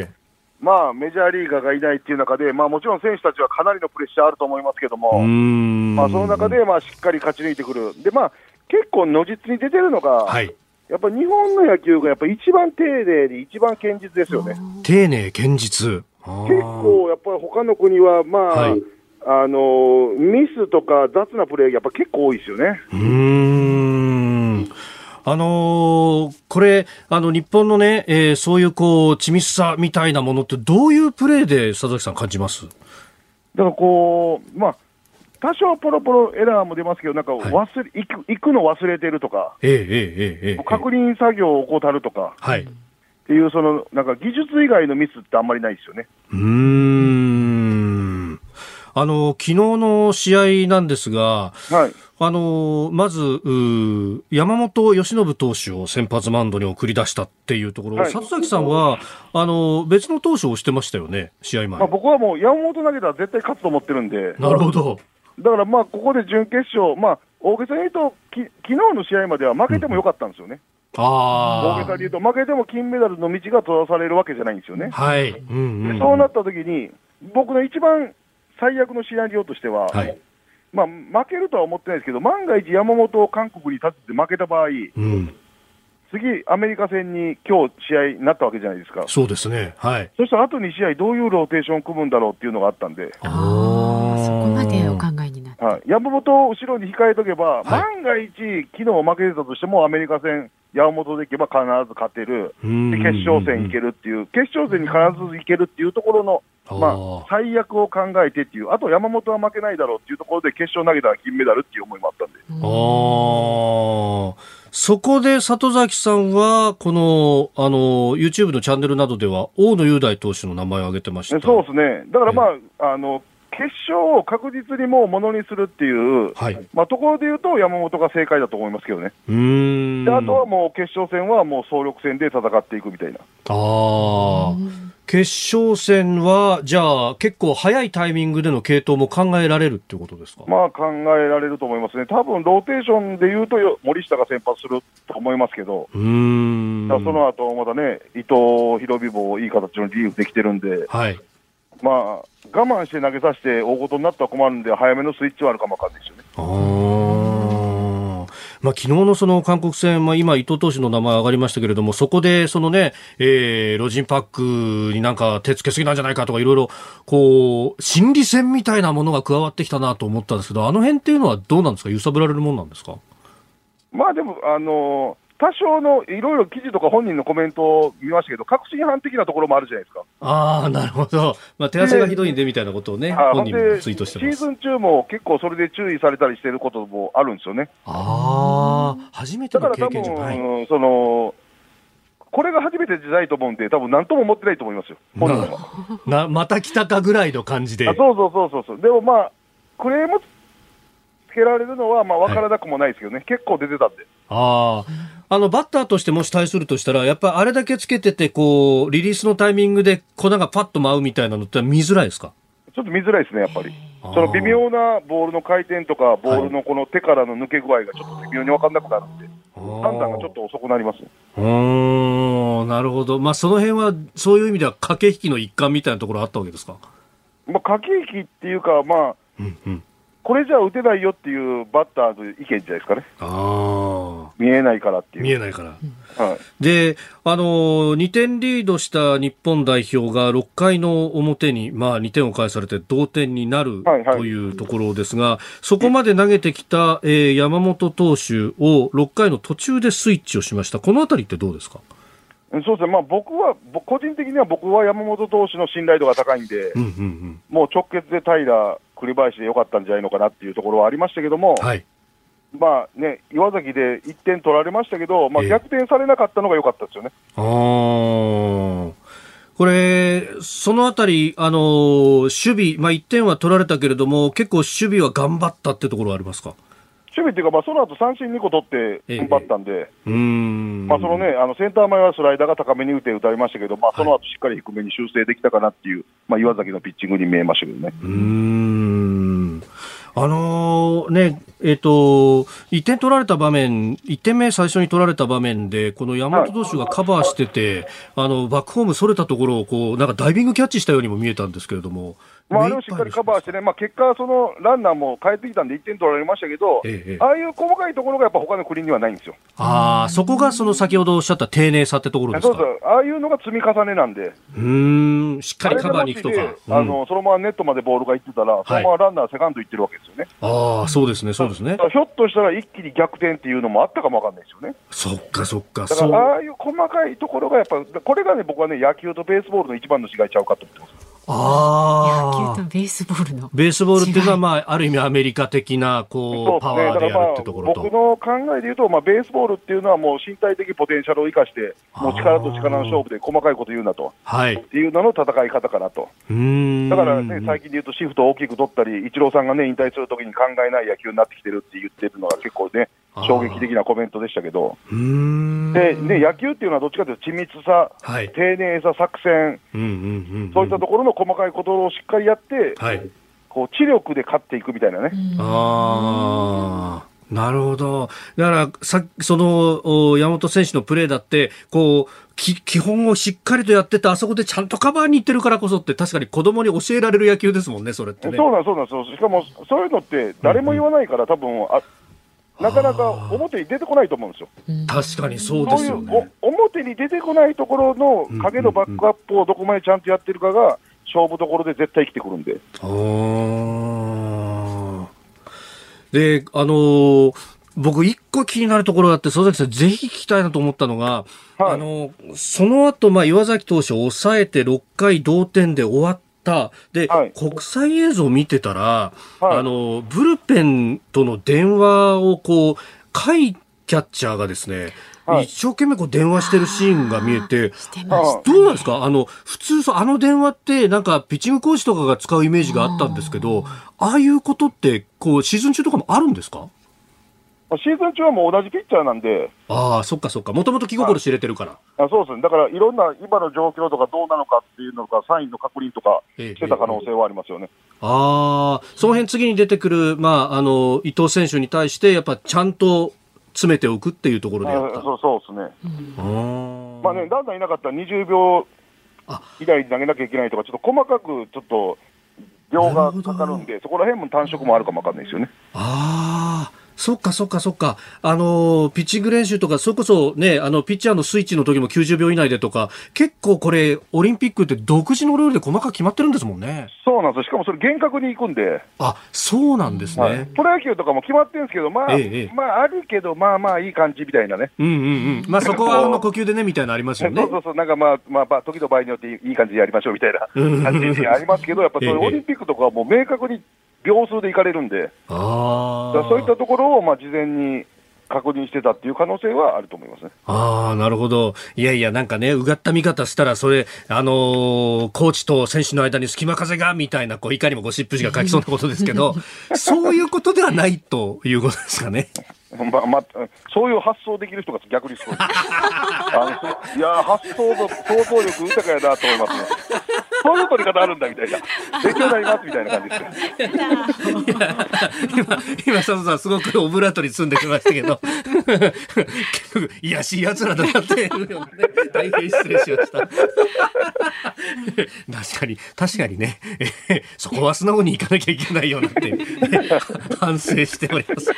ええまあ、メジャーリーガーがいないっていう中で、まあ、もちろん選手たちはかなりのプレッシャーあると思いますけども、ん。まあ、その中で、まあ、しっかり勝ち抜いてくる。で、まあ、結構、如実に出てるのが、はい。やっぱ日本の野球がやっぱ一番丁寧で一番堅実ですよね。丁寧、堅実。結構、やっぱり他の国は、まあ、はいあのミスとか雑なプレー、やっぱ結構多いですよね。うーん。あのーこれ、あの、日本のね、えーそういうこう、緻密さみたいなものって、どういうプレーで佐々木さん感じます？だからこう、まあ、多少ポロポロエラーも出ますけど、なんか忘れ、はい、行くくの忘れてるとか、ええ、え、え、確認作業を怠るとか、はい、っていうその、なんか技術以外のミスってあんまりないですよね。うん。あの昨日の試合なんですが、はい、あのまず山本由伸投手を先発マウンドに送り出したっていうところ、はい、里崎さんはあの別の投手をしてましたよね、試合前、まあ、僕はもう山本投げたら絶対勝つと思ってるんで、なるほど。だからまあ、ここで準決勝、まあ、大げさに言うと、き昨日の試合までは負けてもよかったんですよね。大あげさに言うと、負けても金メダルの道が閉ざされるわけじゃないんですよねあ。。はい。うんうんでそうなった時に、僕の一番最悪のシナリオとしては、はい。まあ、負けるとは思ってないですけど、万が一山本を韓国に立てて負けた場合、うん。次、アメリカ戦に今日試合になったわけじゃないですか。そうですね。はい。そしたらあと2試合、どういうローテーション組むんだろうっていうのがあったんで、ああ、そこまでお考。はい、山本を後ろに控えとけば、はい。万が一、昨日負けてたとしても、アメリカ戦、山本でいけば必ず勝てる、うん。で決勝戦いけるっていう、決勝戦に必ずいけるっていうところの、まあ最悪を考えてっていう、あと山本は負けないだろうっていうところで、決勝投げたら金メダルっていう思いもあったんで、ああ。そこで里崎さんは、この、あの、YouTube のチャンネルなどでは、大野雄大投手の名前を挙げてました。でそうですね、だからまあ、あの決勝を確実にもうものにするっていう、はい。まあ、ところで言うと、山本が正解だと思いますけどね、うーん。であとはもう決勝戦はもう総力戦で戦っていくみたいな。ああ。決勝戦は、じゃあ、結構早いタイミングでの継投も考えられるっていうことですか、まあ考えられると思いますね、多分ローテーションでいうとよ、森下が先発すると思いますけど、うーん。その後またね、伊藤博美もいい形のリリーフできてるんで、はい。まあ、我慢して投げさせて大事になったら困るんで、早めのスイッチはあるかもわかんないですよね。ああ。まあ、昨日のその韓国戦、まあ、今、伊藤投手の名前上がりましたけれども、そこで、そのね、えー、ロジンパックになんか手つけすぎなんじゃないかとか、いろいろ、こう、心理戦みたいなものが加わってきたなと思ったんですけど、あの辺っていうのはどうなんですか？揺さぶられるもんなんですか？まあでも、あの多少のいろいろ記事とか本人のコメントを見ましたけど、確信犯的なところもあるじゃないですか。ああ、なるほど。まあ、手汗がひどいんでみたいなことをね、あ本人もでツイートしてシー。ズン中も結構それで注意されたりしてることもあるんですよね。ああ、初めてのだから多経験じゃない。分、その、これが初めてじゃないと思うんで、多分何とも思ってないと思いますよ、本人は。な、また来たかぐらいの感じで。あそうそうそうそうそう、でもまあ、クレームつけられるのは、まあ、分からなくもないですけどね、結構出てたんで。ああ。あの、バッターとしてもし対するとしたら、やっぱりあれだけつけてて、こう、リリースのタイミングで粉がパッと舞うみたいなのって見づらいですか？ちょっと見づらいですね、やっぱり。その微妙なボールの回転とか、ボールのこの手からの抜け具合がちょっと微妙に分かんなくなるんで、判断がちょっと遅くなります。うーん、なるほど。まあ、その辺は、そういう意味では駆け引きの一環みたいなところあったわけですか？まあ、駆け引きっていうか、まあ、うんうん。これじゃ打てないよっていうバッターの意見じゃないですかね、ああ。見えないからっていう。見えないから。はいで、あの、2点リードした日本代表が6回の表に、まあ、2点を返されて同点になるはいはいというところですが、そこまで投げてきた、えー山本投手を6回の途中でスイッチをしました。このあたりってどうですか？そうですね、まあ、僕は、ぼ個人的には僕は山本投手の信頼度が高いんで、うんうんうん。もう直結で平、栗林でよかったんじゃないのかなっていうところはありましたけども、はい。まあね、岩崎で1点取られましたけど、まあ、ええ逆転されなかったのが良かったですよね。あーこれ、そのあたり、あのー守備、まあ、1点は取られたけれども、結構守備は頑張ったってところはありますか？守備っていうか、まあ、その後三振2個取ってええ踏ん張ったんで、うーん。まあそのね、あのセンター前はスライダーが高めに打て打たれましたけど、まあ、その後しっかり低めに修正できたかなっていう、まあ、岩崎のピッチングに見えましたけどね。うーん。あのーね、えっ、と、1点取られた場面、1点目最初に取られた場面で、この山本投手がカバーしてて、あの、バックホームそれたところを、こう、なんかダイビングキャッチしたようにも見えたんですけれども。まあ、あれをしっかりカバーしてね、まあ、結果、そのランナーも帰ってきたんで1点取られましたけど、ええええああいう細かいところがやっぱ他の国にはないんですよ。ああ、そこがその先ほどおっしゃった丁寧さってところですか？そうそう、ああいうのが積み重ねなんで、うーん、しっかりカバーに行くとか。あのそのままネットまでボールが行ってたら、そのままランナーセカンド行ってるわけですよね。ああ、そうですね、そうですねひょっとしたら一気に逆転っていうのもあったかもわかんないですよね。そっか、そっか、だから。ああいう細かいところがやっぱ、これがね、僕はね、野球とベースボールの一番の違いちゃうかと思ってます。ああ。野球とベースボールの。ベースボールっていうのは、まあ、ある意味アメリカ的な、こう、パワーでやるってところと。僕の考えで言うと、まあ、ベースボールっていうのはもう身体的ポテンシャルを生かして、もう力と力の勝負で細かいこと言うなと。はい。っていうのの戦い方かなと。うん。だからね、最近で言うとシフトを大きく取ったり、イチローさんがね、引退するときに考えない野球になってきてるって言ってるのが結構ね、衝撃的なコメントでしたけど。で、ね、野球っていうのはどっちかというと緻密さ、はい、丁寧さ、作戦、そういったところの細かいことをしっかりやって、はい、こう知力で勝っていくみたいなね。ああ。なるほど。だから、さその、山本選手のプレーだって、こう、き基本をしっかりとやってて、あそこでちゃんとカバーに行ってるからこそって、確かに子供に教えられる野球ですもんね、それってね。そうなんそうなんそう。しかも、そういうのって誰も言わないから、多分あなかなか表に出てこないと思うんですよ。確かにそうですよね。そういう表に出てこないところの影のバックアップをどこまでちゃんとやってるかが、勝負どころで絶対生きてくるんで。で、あのー、僕、一個気になるところがあって、佐々木さん、ぜひ聞きたいなと思ったのが、はい、あの、その後、まあ、岩崎投手を抑えて6回同点で終わった。で、はい、国際映像を見てたら、はい、あの、ブルペンとの電話をこう、甲斐キャッチャーがですね、はい、一生懸命こう電話してるシーンが見えて、どうなんですか？あの、普通あの電話ってなんかピッチングコーチとかが使うイメージがあったんですけど、ああいうことってこうシーズン中とかもあるんですか？シーズン中はもう同じピッチャーなんで。ああ、そっかそっか。もともと気心知れてるから。あそうですね。だからいろんな今の状況とかどうなのかっていうのか、サインの確認とかしてた可能性はありますよね。ええ、ああ、その辺次に出てくる、まあ、あの、伊藤選手に対して、やっぱちゃんと詰めておくっていうところでやった。そうそうですね。うん、まあね、だんだんいなかったら20秒以内に投げなきゃいけないとか、ちょっと細かくちょっと量がかかるんで、そこら辺も単色もあるかもわかんないですよね。ああ。そっかそっかそっか。あの、ピッチング練習とか、それこそね、あの、ピッチャーのスイッチの時も90秒以内でとか、結構これ、オリンピックって独自のルールで細かく決まってるんですもんね。そうなんですよ。しかもそれ厳格に行くんで。あ、そうなんですね。はい、プロ野球とかも決まってるんですけど、まあ、ええ、まあ、あるけど、まあまあいい感じみたいなね。うんうんうん。まあそこはあの呼吸でね、みたいなのありますよね。そうそうそう。なんかまあ、まあ、時と場合によっていい感じでやりましょうみたいな感じにありますけど、やっぱそれオリンピックとかはもう明確に秒数で行かれるんで、あそういったところをまあ事前に確認してたっていう可能性はあると思いますね。ああ、なるほど。いやいや、なんかね、うがった見方したら、それ、あのー、コーチと選手の間に隙間風が、みたいな、こう、いかにもゴシップ誌が書きそうなことですけど、そういうことではないということですかね。まあまあ、そういう発想できる人が逆にすごい。あのいや、発想の想像力豊かやなと思いますね。そういう取り方あるんだみたいな。勉強になりますみたいな感じですよ。今、今、佐藤さん、すごくオブラートに包んできましたけど、結局、いやしい奴らだなって大変失礼しました。確かに、確かにね、えー、そこは素直に行かなきゃいけないよなって、ね、反省しております。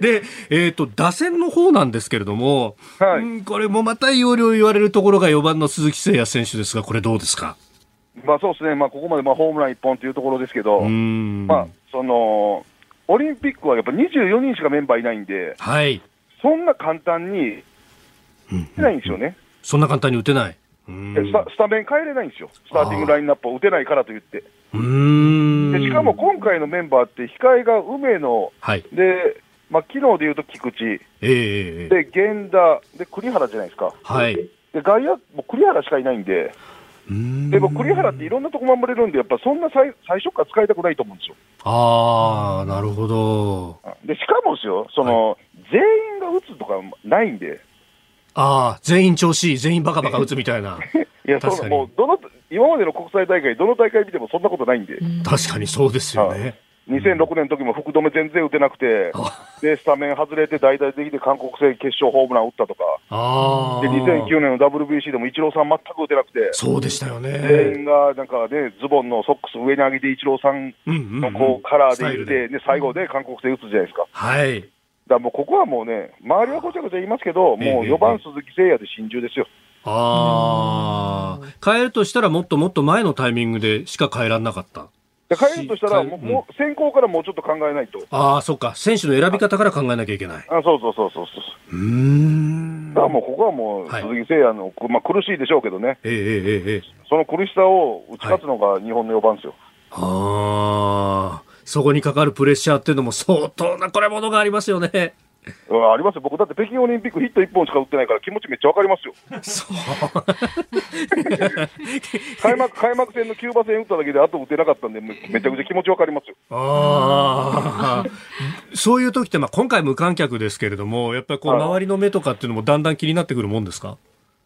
で、えっ、ー、と、打線の方なんですけれども、はい、うん、これもまた要領言われるところが4番の鈴木誠也選手ですが、これどうですか？まあそうですね、まあ、ここまでまあホームラン1本というところですけど、まあ、そのオリンピックはやっぱ24人しかメンバーいないんで、はい、そんな簡単に打てないんですよね。うん。うん、そんな簡単に打てない。スタ。スタメン変えれないんですよ、スターティングラインナップを打てないからといって。うん。でしかも今回のメンバーって、控えが梅野、はい、で、まあ昨日でいうと菊池、えー、で源田で、栗原じゃないですか。はい、で外野、もう栗原しかいないんで。でも栗原っていろんなとこ守れるんで、やっぱそんな最最初から使いたくないと思うんですよ。ああ、なるほど。でしかもですよ、その、はい、全員が打つとかないんで。ああ、全員調子いい、全員バカバカ打つみたいな。いや、そうもうどの今までの国際大会、どの大会見てもそんなことないんで。確かにそうですよね。2006年の時も福留全然打てなくて、で、スタメン外れて代打できて韓国戦決勝ホームラン打ったとか、で、2009年の WBC でもイチローさん全く打てなくて、そうでしたよね。全員がなんかね、ズボンのソックス上に上げてイチローさんのこうカラーでいって、で、最後で韓国戦打つじゃないですか。はい。だもうここはもうね、周りはごちゃごちゃ言いますけど、もう4番鈴木誠也で心中ですよ。ああ、変えるとしたらもっともっと前のタイミングでしか変えられなかった。変えるとしたらもう、もう先行からもうちょっと考えないと。ああ、そっか。選手の選び方から考えなきゃいけない。あそうそうそうそうそう。うん。だからもうここはもう、はい鈴木誠也の、まあ、苦しいでしょうけどね、ええええええその苦しさを打ち勝つのが日本の4番ですよ。ああ、そこにかかるプレッシャーっていうのも相当なこれものがありますよね。うんありますよ、僕だって北京オリンピックヒット1本しか打ってないから気持ちめっちゃわかりますよ。開幕開幕戦のキューバ戦打っただけであと打てなかったんで、めめちゃくちゃ気持ちわかりますよ。ああ、そういう時って、まあ、今回無観客ですけれども、やっぱりこう、はい。周りの目とかっていうのもだんだん気になってくるもんですか？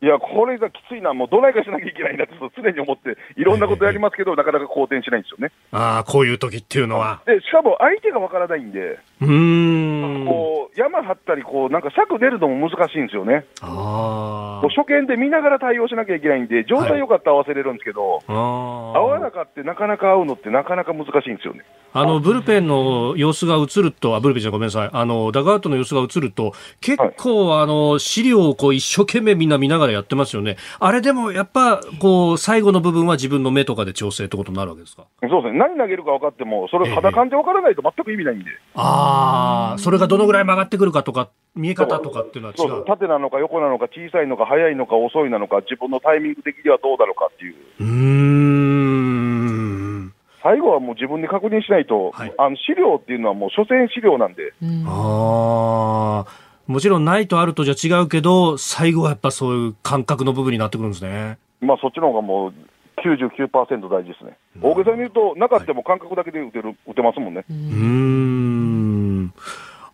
いや、これがきついな、もうどないかしなきゃいけないなって常に思って、いろんなことやりますけど、なかなか好転しないんですよね。ああ、こういう時っていうのは。で、しかも相手がわからないんで、うーん。こう、山張ったり、こう、なんか尺出るのも難しいんですよね。あこう初見で見ながら対応しなきゃいけないんで、状態良かったら合わせれるんですけど、あ。合あわなかってなかなか合うのってなかなか難しいんですよね。あの、ブルペンの様子が映ると、あ、ブルペンじゃごめんなさい。あの、ダグアウトの様子が映ると、結構、あの、資料をこう一生懸命みんな見ながらやってますよね。あれでも、やっぱ、こう、最後の部分は自分の目とかで調整ってことになるわけですか？そうですね。何投げるか分かっても、それ肌感で分からないと全く意味ないんで。ああ、それがどのぐらい曲がってくるかとか、見え方とかっていうのは違そうそうう。縦なのか横なのか小さいのか速いのか遅いなのか自分のタイミング的にはどうだろうかっていう。うーん。最後はもう自分で確認しないと、はいあの資料っていうのはもう所詮資料なんで、うんああ。もちろんないとあるとじゃ違うけど、最後はやっぱそういう感覚の部分になってくるんですね。まあそっちの方がもう99%大事ですね。大げさに言うと、なかっても感覚だけで打てる、打てますもんね。うーん。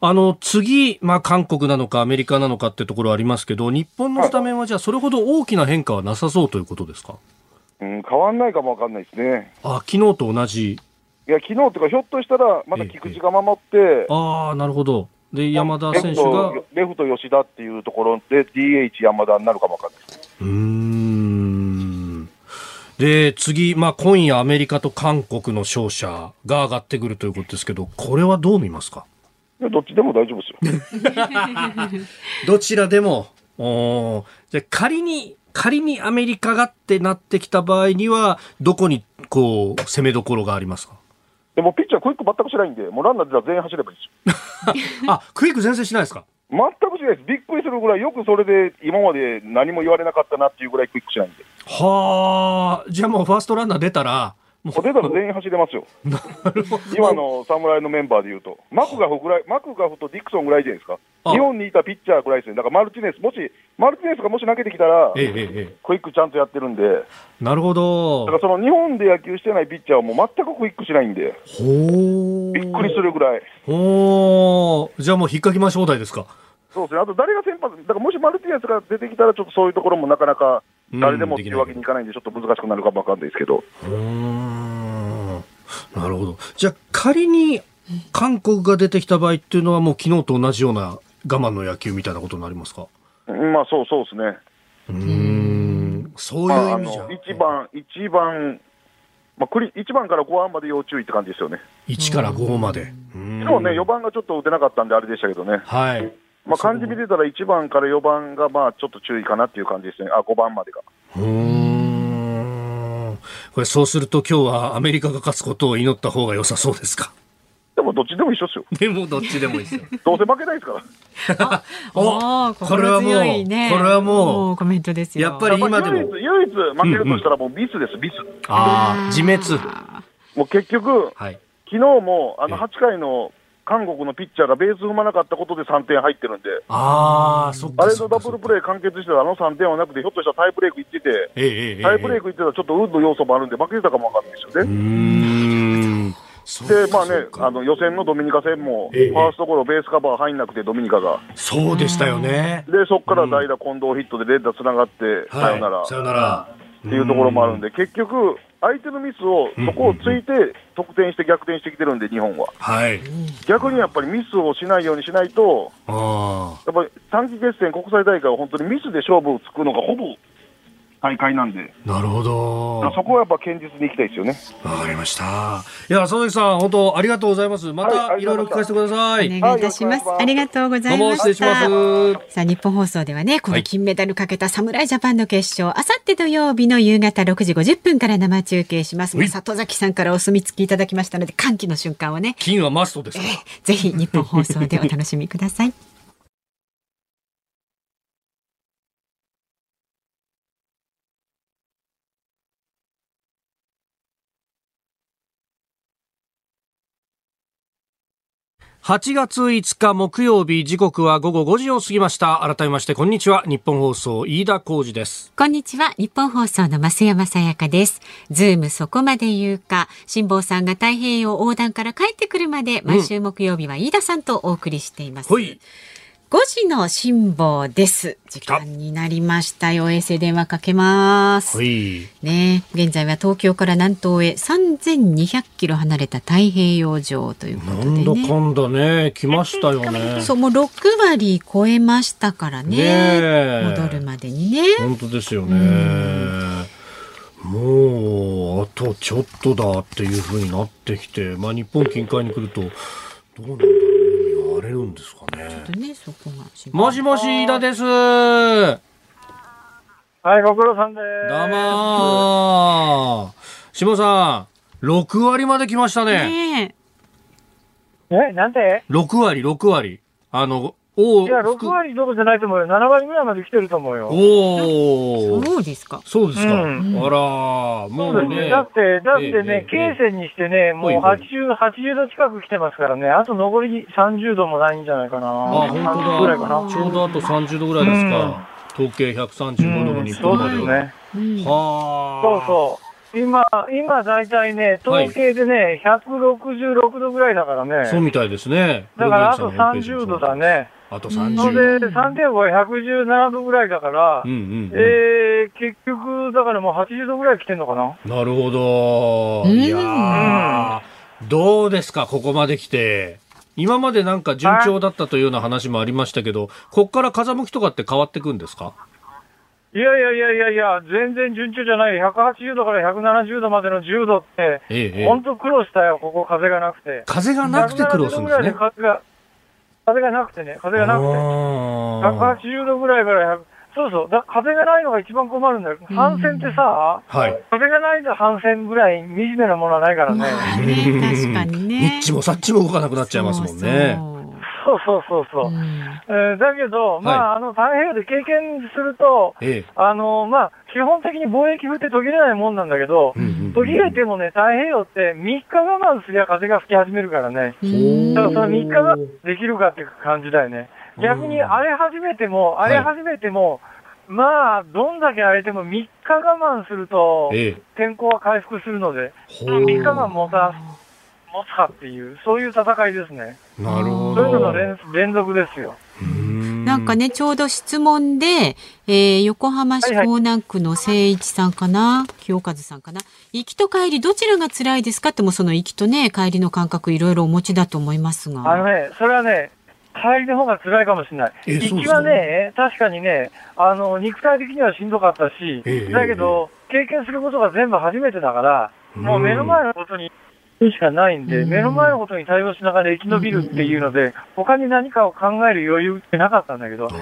あの、次、まあ、韓国なのかアメリカなのかってところありますけど、日本のスタメンはじゃあそれほど大きな変化はなさそうということですか？うん、変わんないかもわかんないですね。あ、昨日と同じ。いや、昨日っていうか、ひょっとしたら、まだ菊池が守って、ああ、なるほど。で、山田選手が、レフトレフト吉田っていうところで、DH 山田になるかもわかんないです。うーん。で、次、まあ、今夜アメリカと韓国の勝者が上がってくるということですけど、これはどう見ますか？いやどっちでも大丈夫ですよ。どちらでも、おーじゃあ仮に、仮にアメリカがってなってきた場合には、どこに、こう、攻めどころがありますか？でもピッチャークイック全くしないんで、もうランナー出たら全員走ればいいですよ。あ、クイック全然しないですか？全くしないです。びっくりするぐらい、よくそれで今まで何も言われなかったなっていうぐらいクイックしないんで。はあ、じゃあもうファーストランナー出たら、ももう出たら全員走れますよ。今の侍のメンバーでいうと、マクガフぐらい、マクガフとディクソンぐらいじゃないですか。あ日本にいたピッチャーぐらいですね。だからマルティネス、もし、マルティネスがもし投げてきたら、ええクイックちゃんとやってるんで、なるほど。らその日本で野球してないピッチャーはもう全くクイックしないんで、ほびっくりするぐらい。ほーじゃあもう引っかき回し放題ですか。そうですね。あと誰が先発、だからもしマルティネスが出てきたら、ちょっとそういうところもなかなか誰でもっていうわけにいかないんで、ちょっと難しくなるかもわかんないですけど。うーん。なるほど。じゃあ仮に韓国が出てきた場合っていうのはもう昨日と同じような我慢の野球みたいなことになりますか？うんまあそうそうですね。うーん。そうまあ、あいう意味じゃ。の一番、一番、まあ、クリ1番から5番まで要注意って感じですよね。1から5まで。うん今日ね、4番がちょっと打てなかったんで、あれでしたけどね、はい。まあ、漢字見てたら1番から4番がまあちょっと注意かなっていう感じですね、あ5番までが。うーん。これそうすると今日はアメリカが勝つことを祈った方が良さそうですか？でもどっちでも一緒ですよ、でもどっちでもいいですよ。どうせ負けないですから。おーこれはもうこれはもうコメントですよ。やっぱり今でも唯一、唯一負けるとしたらもうミスです、ミス。ああ、自滅。もう結局、はい。昨日もあのえ8回の韓国のピッチャーがベース踏まなかったことで3点入ってるんで、ああ、れのダブルプレー完結してたらあの3点はなくて、ひょっとしたらタイブレークいってて、ええタイブレークいってたらちょっと運の要素もあるんで、負けてたかもわかんないですよね。で、まあねあの予選のドミニカ戦も、フええァーストゴロ、ベースカバー入んなくて、ドミニカが。そうでしたよね。で、そこから代打、近藤ヒットで連打つながって、さよならはい。さよなら。っていうところもあるんで、結局、相手のミスを、そこをついて得点して逆転してきてるんで、日本は。はい。逆にやっぱりミスをしないようにしないと、あやっぱり短期決戦、国際大会は本当にミスで勝負をつくのがほぼ大会なんで、あ、なるほど。そこはやっぱ堅実にいきたいですよね。わかりました。いや、佐々木さん、本当ありがとうございます。まはいたいろいろ聞かせてください。お願いいたします。はいありがとうございました。どうも失礼しますさあ、日本放送ではね、このはい金メダルかけた侍ジャパンの決勝、あさって土曜日の夕方6時50分から生中継します。はい里崎さんからお墨付きいただきましたので、歓喜の瞬間をね、金はマストです。ぜひ日本放送でお楽しみください。8月5日木曜日時刻は午後5時を過ぎました。改めましてこんにちは。日本放送飯田浩二です。こんにちは。日本放送の増山さやかです。ズームそこまで言うか。辛坊さんが太平洋横断から帰ってくるまで毎週木曜日は飯田さんとお送りしています、はい5時の辛抱です。時間になりましたよ。衛星電話かけます。はいね、現在は東京から南東へ3200キロ離れた太平洋上ということなんだでね。かんだね来ましたよね そう、もう6割超えましたからね。ねえ戻るまでにね。本当ですよねもうあとちょっとだっていう風になってきてまあ日本近海に来るとどうなんだろうれるんですかね。ちょっとね、そこが心配。もしもし飯田です。どはい、ご苦労さんです。うもー。下さん6割まで来ましたね。ねえ、なんて6割6割。あのおいや、6割どころじゃないと思うよ。7割ぐらいまで来てると思うよ。おおそうですか。そうですか、うんあらもそうですね。だって、だってええね、ええ経線にしてね、もうほいほい80、80度近く来てますからね、あと残り30度もないんじゃないかな。あ、本30当ぐらいかな。だ。ちょうどあと30度ぐらいですか。統計135度の日そう本までは。ですね。うんはあ。そうそう。今、今大体ね、統計でね、166度ぐらいだからね。そうみたいですね。だからあとプロデューサーのホームページも30度だ。ね。あとそ30度。れで、サンティアゴは117度ぐらいだから、うんうんうん。えー、結局、だからもう80度ぐらい来てんのかな？なるほど。うんいやーどうですか、ここまで来て。今までなんか順調だったというような話もありましたけど、こっから風向きとかって変わってくんですか？いやいやいやいやいや、全然順調じゃない。180度から170度までの10度って、ええええ本当苦労したよ、ここ風がなくて。風がなくて苦労するんですね170度ぐらいで。風が、風がなくてね、風がなくて。あー180度ぐらいから100、そうそう、だ風がないのが一番困るんだよ。反戦ってさ、はい。風がないと反戦ぐらい惨めなものはないからね。まあね、確かにね。ニッチもサッチも動かなくなっちゃいますもんね。そうそうそうそう。そうそううんえーだけど、まあ、あの、太平洋で経験すると、ええ。あの、まあ、基本的に貿易風って途切れないもんなんだけど、うんうんうん途切れてもね、太平洋って3日我慢すりゃ風が吹き始めるからね。うんだからその3日ができるかっていう感じだよね。逆に荒れ始めても、はい荒れ始めても、まあ、どんだけ荒れても3日我慢すると、ええ。天候は回復するので、ほ3日間持た、持つかっていう、そういう戦いですね。なるほど。そういうのの連連続ですよ。なんかね、ちょうど質問で、えー横浜市港南区の誠一さんかな、清和さんかな。行きと帰りどちらが辛いですかってもうその行きとね、帰りの感覚いろいろお持ちだと思いますが。あのね、それはね、帰りの方が辛いかもしれない。行きはね、確かにね、あの、肉体的にはしんどかったし、ええだけど、経験することが全部初めてだから、もう目の前のことに、しかないんで、うん目の前のことに対応しながら生き延びるっていうので、他に何かを考える余裕ってなかったんだけど、帰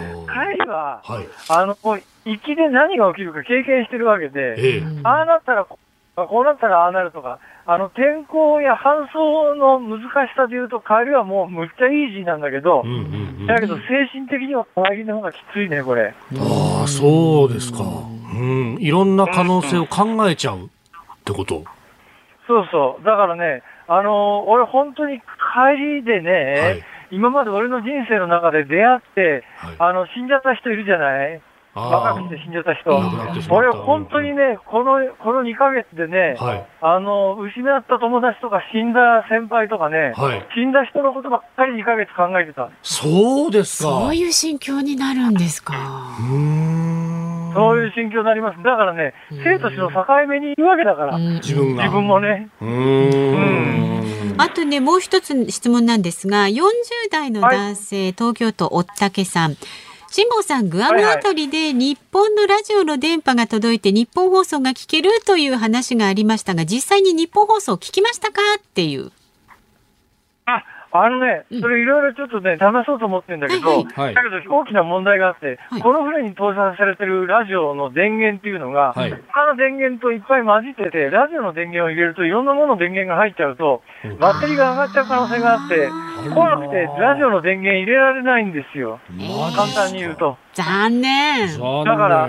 りは、はい。あの、こう行きで何が起きるか経験してるわけで、えああなったらこう、こうなったらああなるとか、あの、天候や搬送の難しさで言うと、帰りはもうむっちゃイージーなんだけどうん、うんうん。だけど精神的には帰りの方がきついね、これ。ああ、そうですか。うん。いろんな可能性を考えちゃうってこと？そうそう。だからね、あのー俺本当に帰りでね、はい。今まで俺の人生の中で出会って、はい。あの、死んじゃった人いるじゃない？若くして死んじゃった人。俺本当にね、この、この2ヶ月でね、はい。あの、失った友達とか死んだ先輩とかね、はい。死んだ人のことばっかり2ヶ月考えてた。そうですか。そういう心境になるんですか。うーん。そういう心境になります。だからねうん、生と死の境目にいるわけだから、うん自分が。自分もね。うーん。あとね、もう一つ質問なんですが、40代の男性、東京都おったけさん。辛坊さん、グアムあたりで日本のラジオの電波が届いて日本放送が聞けるという話がありましたが、実際に日本放送聞きましたか？っていう。あ、あのね、うんそれいろいろちょっとね、試そうと思ってるんだけど、はいはいだけど大きな問題があって、はいこの船に搭載されてるラジオの電源っていうのが、はい他の電源といっぱい混じってて、ラジオの電源を入れるといろんなものの電源が入っちゃうと、うんバッテリーが上がっちゃう可能性があって、怖くてラジオの電源入れられないんですよ。簡単に言うと。残念。残念。だから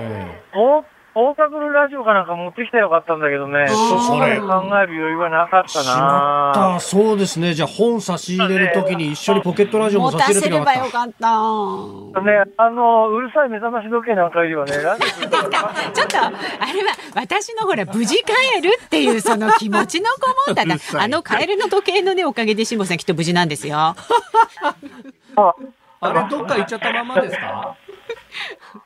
おポータブルラジオかなんか持ってきたらよかったんだけどね、そこまで考える余裕はなかったしまった。なそうですね。じゃあ本差し入れるときに一緒にポケットラジオも持た差し入れてせればよなかっかった。ね、あの、うるさい目覚まし時計なんかよりはね、ラジオするとちょっと、あれは私のほら、無事帰るっていうその気持ちのこもった。うるさい。あのカエルの時計のね、おかげで辛坊さんきっと無事なんですよ。あれどっか行っちゃったままですか？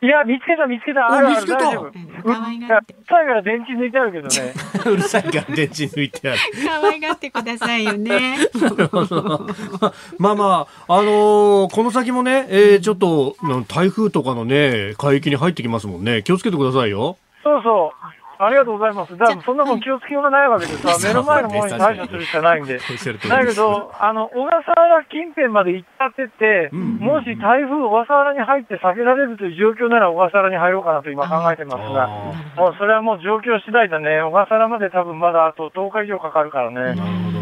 いや、見つけた、見つけた。おあるある見つけた大丈夫。う可愛がってるさいから電池抜いてあるけどね。うるさいから電池抜いてある可愛がってくださいよね。まあまあ、あのーこの先もね、えーちょっと、うん台風とかのね、海域に入ってきますもんね。気をつけてくださいよ。そうそう。ありがとうございます。だからそんなもん気をつけようがないわけでさ、目の前のものに対処するしかないんで。だですけど、あの、小笠原近辺まで行っちゃってて、うんうんうんもし台風小笠原に入って避けられるという状況なら小笠原に入ろうかなと今考えてますが、あもうそれはもう状況次第だね。小笠原まで多分まだあと10日以上かかるからね。ーなるほど。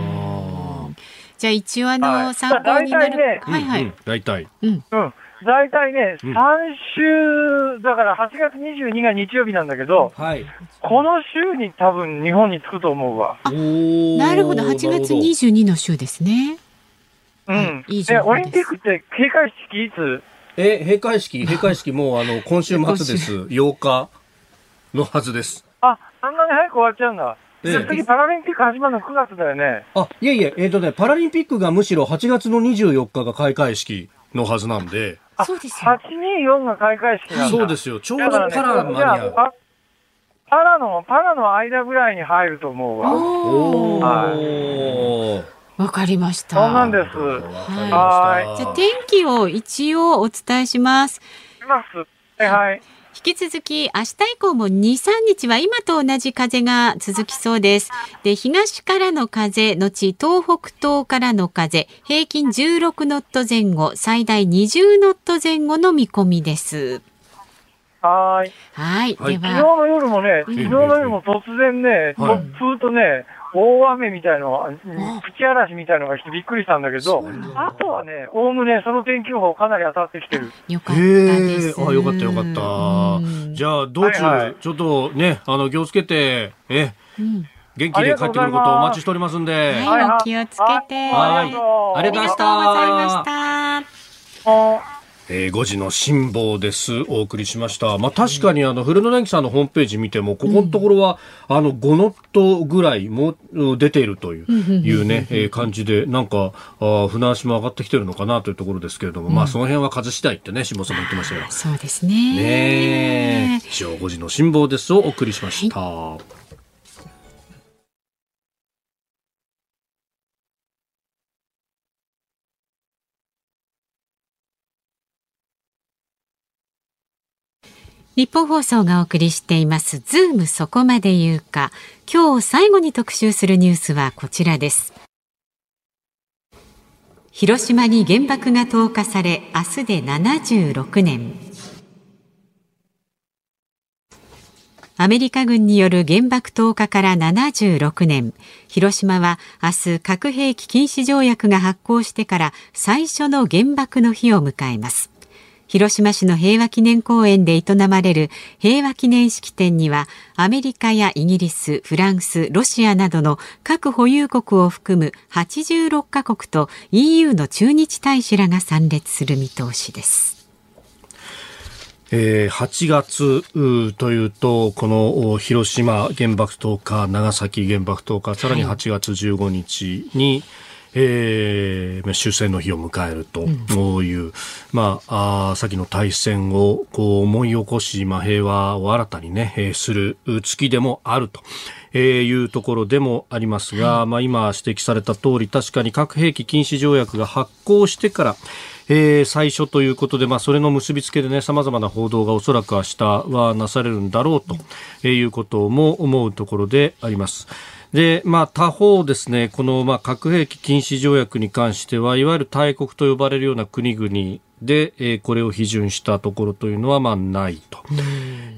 じゃあ一応あの、はい参考になる。大体ねはいはい。うんうん大体。うん。大体ね、うん3週、だから8月22が日曜日なんだけど、はい。この週に多分日本に着くと思うわ。おーなるほど、8月22の週ですね。うん。はいいいで、情報ですオリンピックって閉会式いつ？え、閉会式、閉会式もうあの、今週末です。8日のはずです。あ、あんなに早く終わっちゃうんだ。ええじゃあ次パラリンピック始まるの9月だよね。あ、いえいえ、えっ、とね、パラリンピックがむしろ8月の24日が開会式のはずなんで、あそうですよ。824が開会式なんだ。そうですよ。ちょうどパラ間にじゃあ合う。パパラの、パラの間ぐらいに入ると思うわ。おはー。わかりました。そうなんです。はじゃあ天気を一応お伝えします。います。はいはい。引き続き明日以降も2、3日は今と同じ風が続きそうです。で、東からの風、後東北東からの風、平均16ノット前後、最大20ノット前後の見込みです。はーい。はい。はいで昨日は、の夜もね、昨日の夜も突然ね、はい突風とね、大雨みたいの、口嵐みたいのが来てびっくりしたんだけど、あとはね、おおむねその天気予報かなり当たってきてる。よかったへです。え、あ、よかったよかったうん。じゃあ、道中、はいはいちょっとね、あの、気をつけて、え、うん元気で帰ってくることをお待ちしておりますんで。はい、お気をつけて。はいありがとうございましたありがとうございました。あえー、5時の辛抱です。お送りしました。まあ、確かに、あの、古野電機さんのホームページ見ても、ここのところは、あの、5ノットぐらいもう出ているという、いうね、えー感じで、なんか、あー船足も上がってきてるのかなというところですけれども、まあ、その辺は風次第ってね、辛坊さんも言ってましたよ。そうですね。ねえ。以上、5時の辛抱ですをお送りしました。日本放送がお送りしていますズームそこまで言うか。今日最後に特集するニュースはこちらです。広島に原爆が投下され明日で76年。アメリカ軍による原爆投下から76年。広島は明日核兵器禁止条約が発効してから最初の原爆の日を迎えます。広島市の平和記念公園で営まれる平和記念式典にはアメリカやイギリス、フランス、ロシアなどの各保有国を含む86カ国と EU の駐日大使らが参列する見通しです。えー8月というと、このお広島原爆投下、長崎原爆投下、さらに8月15日に、えーまあ終戦の日を迎えるという、まあ、あー先の大戦をこう思い起こし、まあ、平和を新たにね、えーするう月でもあると。えーいうところでもありますが、まあ今指摘された通り、確かに核兵器禁止条約が発効してから、えー最初ということで、まあ、それの結びつけでね、様々な報道がおそらく明日はなされるんだろうと、えーいうことも思うところであります。で、まあ、他方ですね、この、まあ、核兵器禁止条約に関しては、いわゆる大国と呼ばれるような国々で、えー、これを批准したところというのは、まあ、ないと。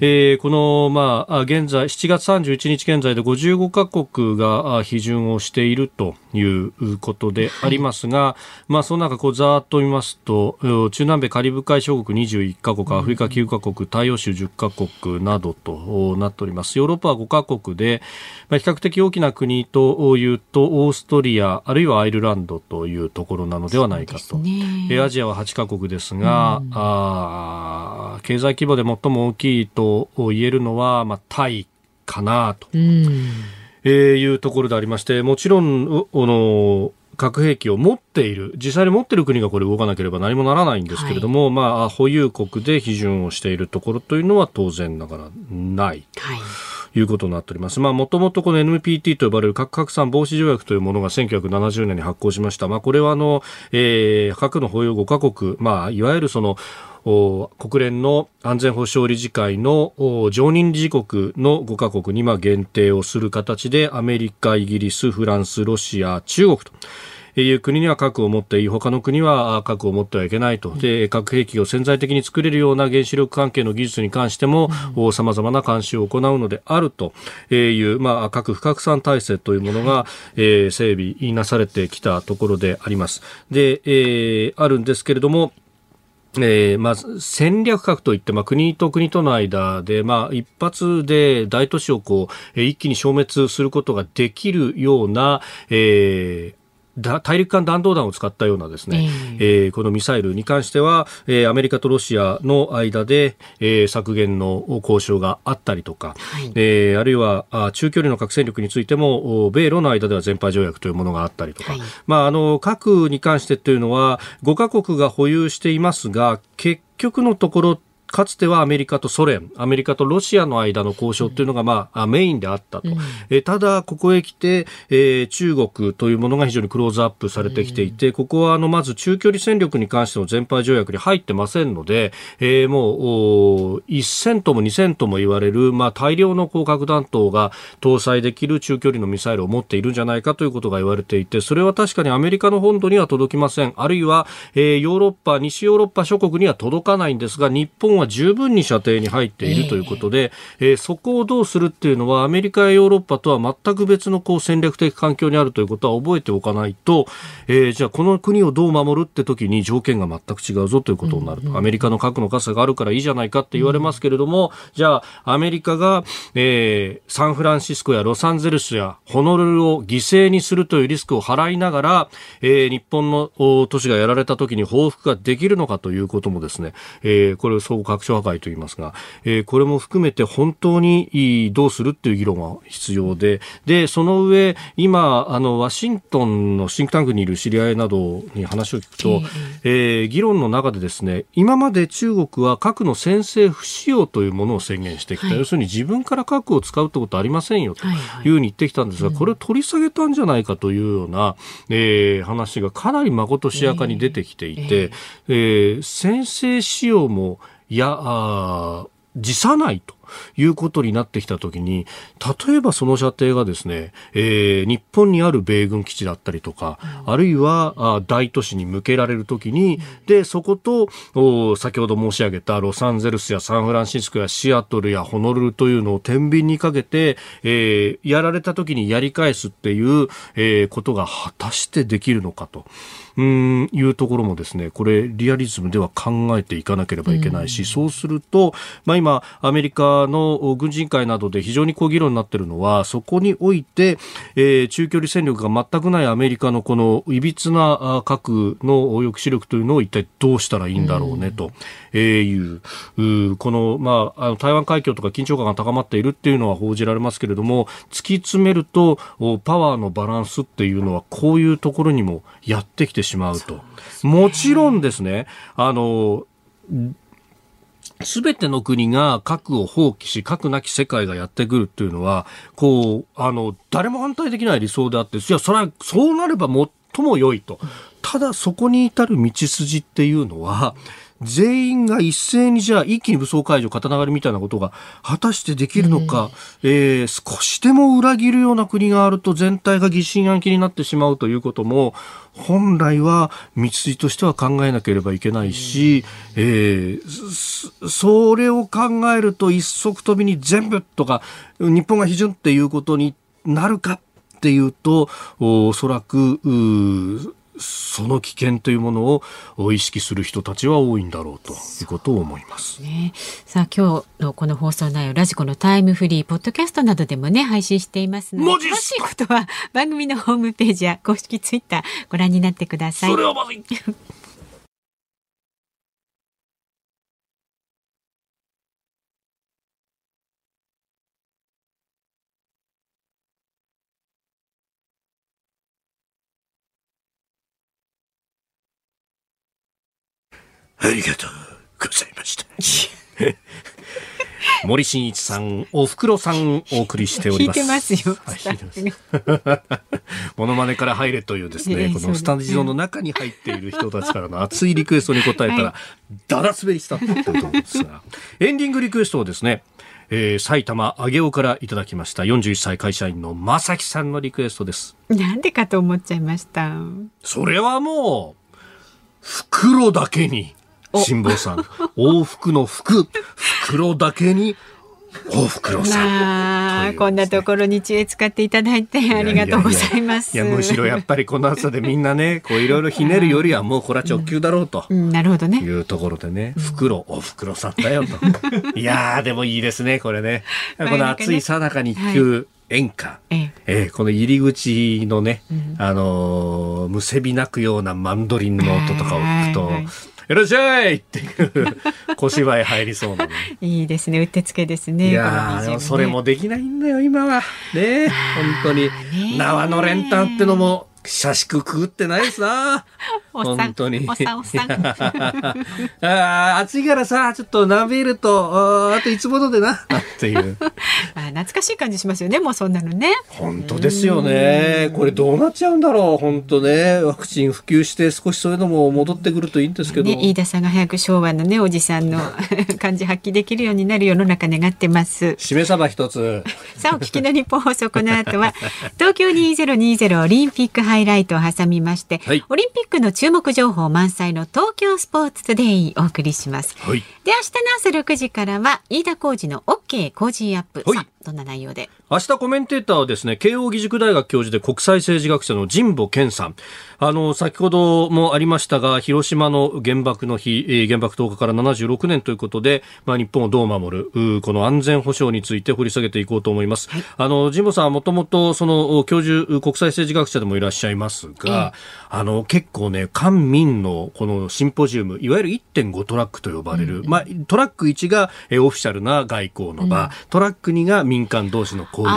えー、この、まあ、現在、7月31日現在で55カ国が批准をしているということでありますが、はい、まあ、その中、こう、ざーっと見ますと、中南米カリブ海諸国21カ国、アフリカ9カ国、太陽州10カ国などとなっております。ヨーロッパは5カ国で、まあ、比較的大きな国というと、オーストリア、あるいはアイルランドというところなのではないかと。ね、アジアは8カ国ですが、うん、あ経済規模で最も大きいと言えるのは、まあ、タイかなと、うん、えー、いうところでありまして、もちろん、あの、核兵器を持っている、実際に持っている国がこれ動かなければ何もならないんですけれども、はい、まあ、保有国で批准をしているところというのは当然ながらない。はいいうことになっております。まあ、もともとこの NPT と呼ばれる核拡散防止条約というものが1970年に発行しました。まあ、これはあの、えー、核の保有5カ国、まあ、いわゆるその、国連の安全保障理事会の常任理事国の5カ国に限定をする形でアメリカ、イギリス、フランス、ロシア、中国という国には核を持っていい、他の国は核を持ってはいけないと。で、核兵器を潜在的に作れるような原子力関係の技術に関しても、さまざまな監視を行うのであると。いう、まあ、核不拡散体制というものが、えー、整備なされてきたところであります。で、えー、あるんですけれども、えー、まず戦略核といって、まあ、国と国との間で、まあ、一発で大都市をこう、一気に消滅することができるような、えー、大陸間弾道弾を使ったようなですね、えー、えー、このミサイルに関しては、えー、アメリカとロシアの間で、えー、削減の交渉があったりとか、はい、えー、あるいはあ中距離の核戦力についても米ロの間では全廃条約というものがあったりとか、はい、まあ、あの核に関してというのは5カ国が保有していますが結局のところかつてはアメリカとソ連、アメリカとロシアの間の交渉というのが、まあ、メインであったと。うん、えただ、ここへ来て、えー、中国というものが非常にクローズアップされてきていて、ここは、あの、まず中距離戦力に関しての全廃条約に入ってませんので、えー、もう、1000とも2000とも言われる、まあ、大量の高核弾頭が搭載できる中距離のミサイルを持っているんじゃないかということが言われていて、それは確かにアメリカの本土には届きません。あるいは、えー、ヨーロッパ、西ヨーロッパ諸国には届かないんですが、日本はは十分に射程に入っているということで、えー、そこをどうするっていうのはアメリカやヨーロッパとは全く別のこう戦略的環境にあるということは覚えておかないと、えー、じゃあこの国をどう守るって時に条件が全く違うぞということになると、アメリカの核の傘があるからいいじゃないかって言われますけれども、じゃあアメリカが、えー、サンフランシスコやロサンゼルスやホノルルを犠牲にするというリスクを払いながら、えー、日本の都市がやられた時に報復ができるのかということもですね、えー、これを総合拡張破壊と言いますが、えー、これも含めて本当にどうするっていう議論が必要で、で、その上、今、あの、ワシントンのシンクタンクにいる知り合いなどに話を聞くと、えー、議論の中でですね、今まで中国は核の先制不使用というものを宣言してきた。はい、要するに自分から核を使うってことはありませんよというふうに言ってきたんですが、これを取り下げたんじゃないかというような、えー、話がかなりまことしやかに出てきていて、えー、えー、先制使用もいや、あ辞さないと。いうことになってきたときに、例えばその射程がですね、えー、日本にある米軍基地だったりとか、うん、あるいはあ大都市に向けられるときに、うん、で、そことお、先ほど申し上げたロサンゼルスやサンフランシスコやシアトルやホノルルというのを天秤にかけて、えー、やられたときにやり返すっていう、えー、ことが果たしてできるのかと。うんいうところもですね、これリアリズムでは考えていかなければいけないし、うん、そうすると、まあ今、アメリカの軍人会などで非常にこう議論になっているのは、そこにおいて、えー、中距離戦力が全くないアメリカのこのいびつな核の抑止力というのを一体どうしたらいいんだろうねと、えいう、うこの、まあ、あの台湾海峡とか緊張感が高まっているっていうのは報じられますけれども、突き詰めると、パワーのバランスっていうのはこういうところにもやってきてしまうと。うね、もちろんですね、あの、すべての国が核を放棄し、核なき世界がやってくるっていうのは、こう、あの、誰も反対できない理想であって、いや、それは、そうなれば最も良いと。ただそこに至る道筋っていうのは、全員が一斉にじゃあ一気に武装解除、刀狩りみたいなことが果たしてできるのか、えー、少しでも裏切るような国があると全体が疑心暗鬼になってしまうということも、本来は道筋としては考えなければいけないし、えー、それを考えると一足飛びに全部とか、日本が批准っていうことになるかっていうと、おそらく、その危険というものを意識する人たちは多いんだろうということを思います。ね、さあ今日のこの放送内容ラジコのタイムフリーポッドキャストなどでもね配信していますので詳しいことは番組のホームページや公式ツイッターご覧になってください。それはまずいありがとうございました。森進一さん、おふくろさんお送りしております。聞いてますよ。モノマネから入れというですね、このスタジオの中に入っている人たちからの熱いリクエストに応えたら、だら滑りしたというと思うんですが、エンディングリクエストをですね、えー、埼玉上尾からいただきました41歳会社員の正木さんのリクエストですなんでかと思っちゃいましたそれはもう袋だけに辛坊さん。往復の服、袋だけに、大袋さん。まあ、こんなところに知恵使っていただいてありがとうございます。いやむしろやっぱりこの暑さでみんなね、こういろいろひねるよりはもうこれは直球だろうと。うん、なるほどね。いうところでね、袋、お袋さんだよと。いやー、でもいいですね、これね。この暑いさなかに聞く、演歌、ええー、この入り口のね、うん、あのー、むせび泣くようなマンドリンの音とかを聞くと、はいはいいらっしゃいっていう小芝居入りそうな、ね、いいですね。うってつけですね。いや、ね、それもできないんだよ今は。ね本当に。縄の練炭ってのも久しくくってないですな。本当に。おさおさん。あ暑いからさ、ちょっとなめると、あといつものでな、っていう。あ懐かしい感じしますよね、もうそんなのね。本当ですよね。これどうなっちゃうんだろう、本当ね。ワクチン普及して少しそういうのも戻ってくるといいんですけど。ね、飯田さんが早く昭和のね、おじさんの 感じ発揮できるようになる世の中願ってます。しめ鯖一つ。さあ、お聞きの日本放送、この後は、東京2020オリンピックハイライトを挟みまして、はい、オリンピックの注目情報満載の東京スポーツトゥデイお送りします。はい、で、明日の朝6時からは、飯田浩二の OK 工事アップ。はい、どんな内容で？明日コメンテーターはですね、慶應義塾大学教授で国際政治学者の神保健さん。あの、先ほどもありましたが、広島の原爆の日、えー、原爆投下から76年ということで、まあ、日本をどう守る、この安全保障について掘り下げていこうと思います。はい、あの、神保さんはもともと、その、教授、国際政治学者でもいらっしゃいますが、えー、あの、結構ね、官民のこのシンポジウム、いわゆる1.5トラックと呼ばれる、うん、まあ、トラック1が、えー、オフィシャルな外交の場、うん、トラック2が民間同士の交流、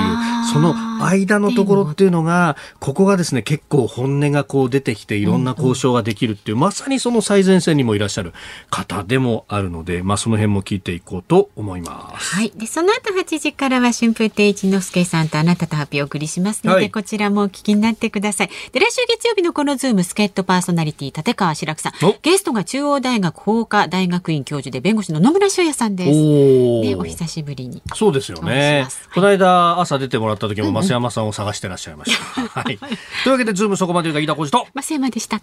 その間のところっていうのが、ここがですね、結構本音がこう出てきて、いろんな交渉ができるっていう、まさにその最前線にもいらっしゃる方でもあるので、まあ、その辺も聞いていこうと思います。はい。で、その後8時からは春風亭一之輔さんとあなたと発表をお送りしますので、はい、こちらもお聞きになってください。で、来週月曜日のこのズーム助っ人パーソナリティ、立川志らくさん。ゲストが中央大学法科大学院教授で弁護士の野村修也さんです。おね、お久しぶりに。そうですよね。この間朝出てもらった時も増山さんを探してらっしゃいました。はい。というわけで、ズームそこまでが飯田浩司と。松山でした。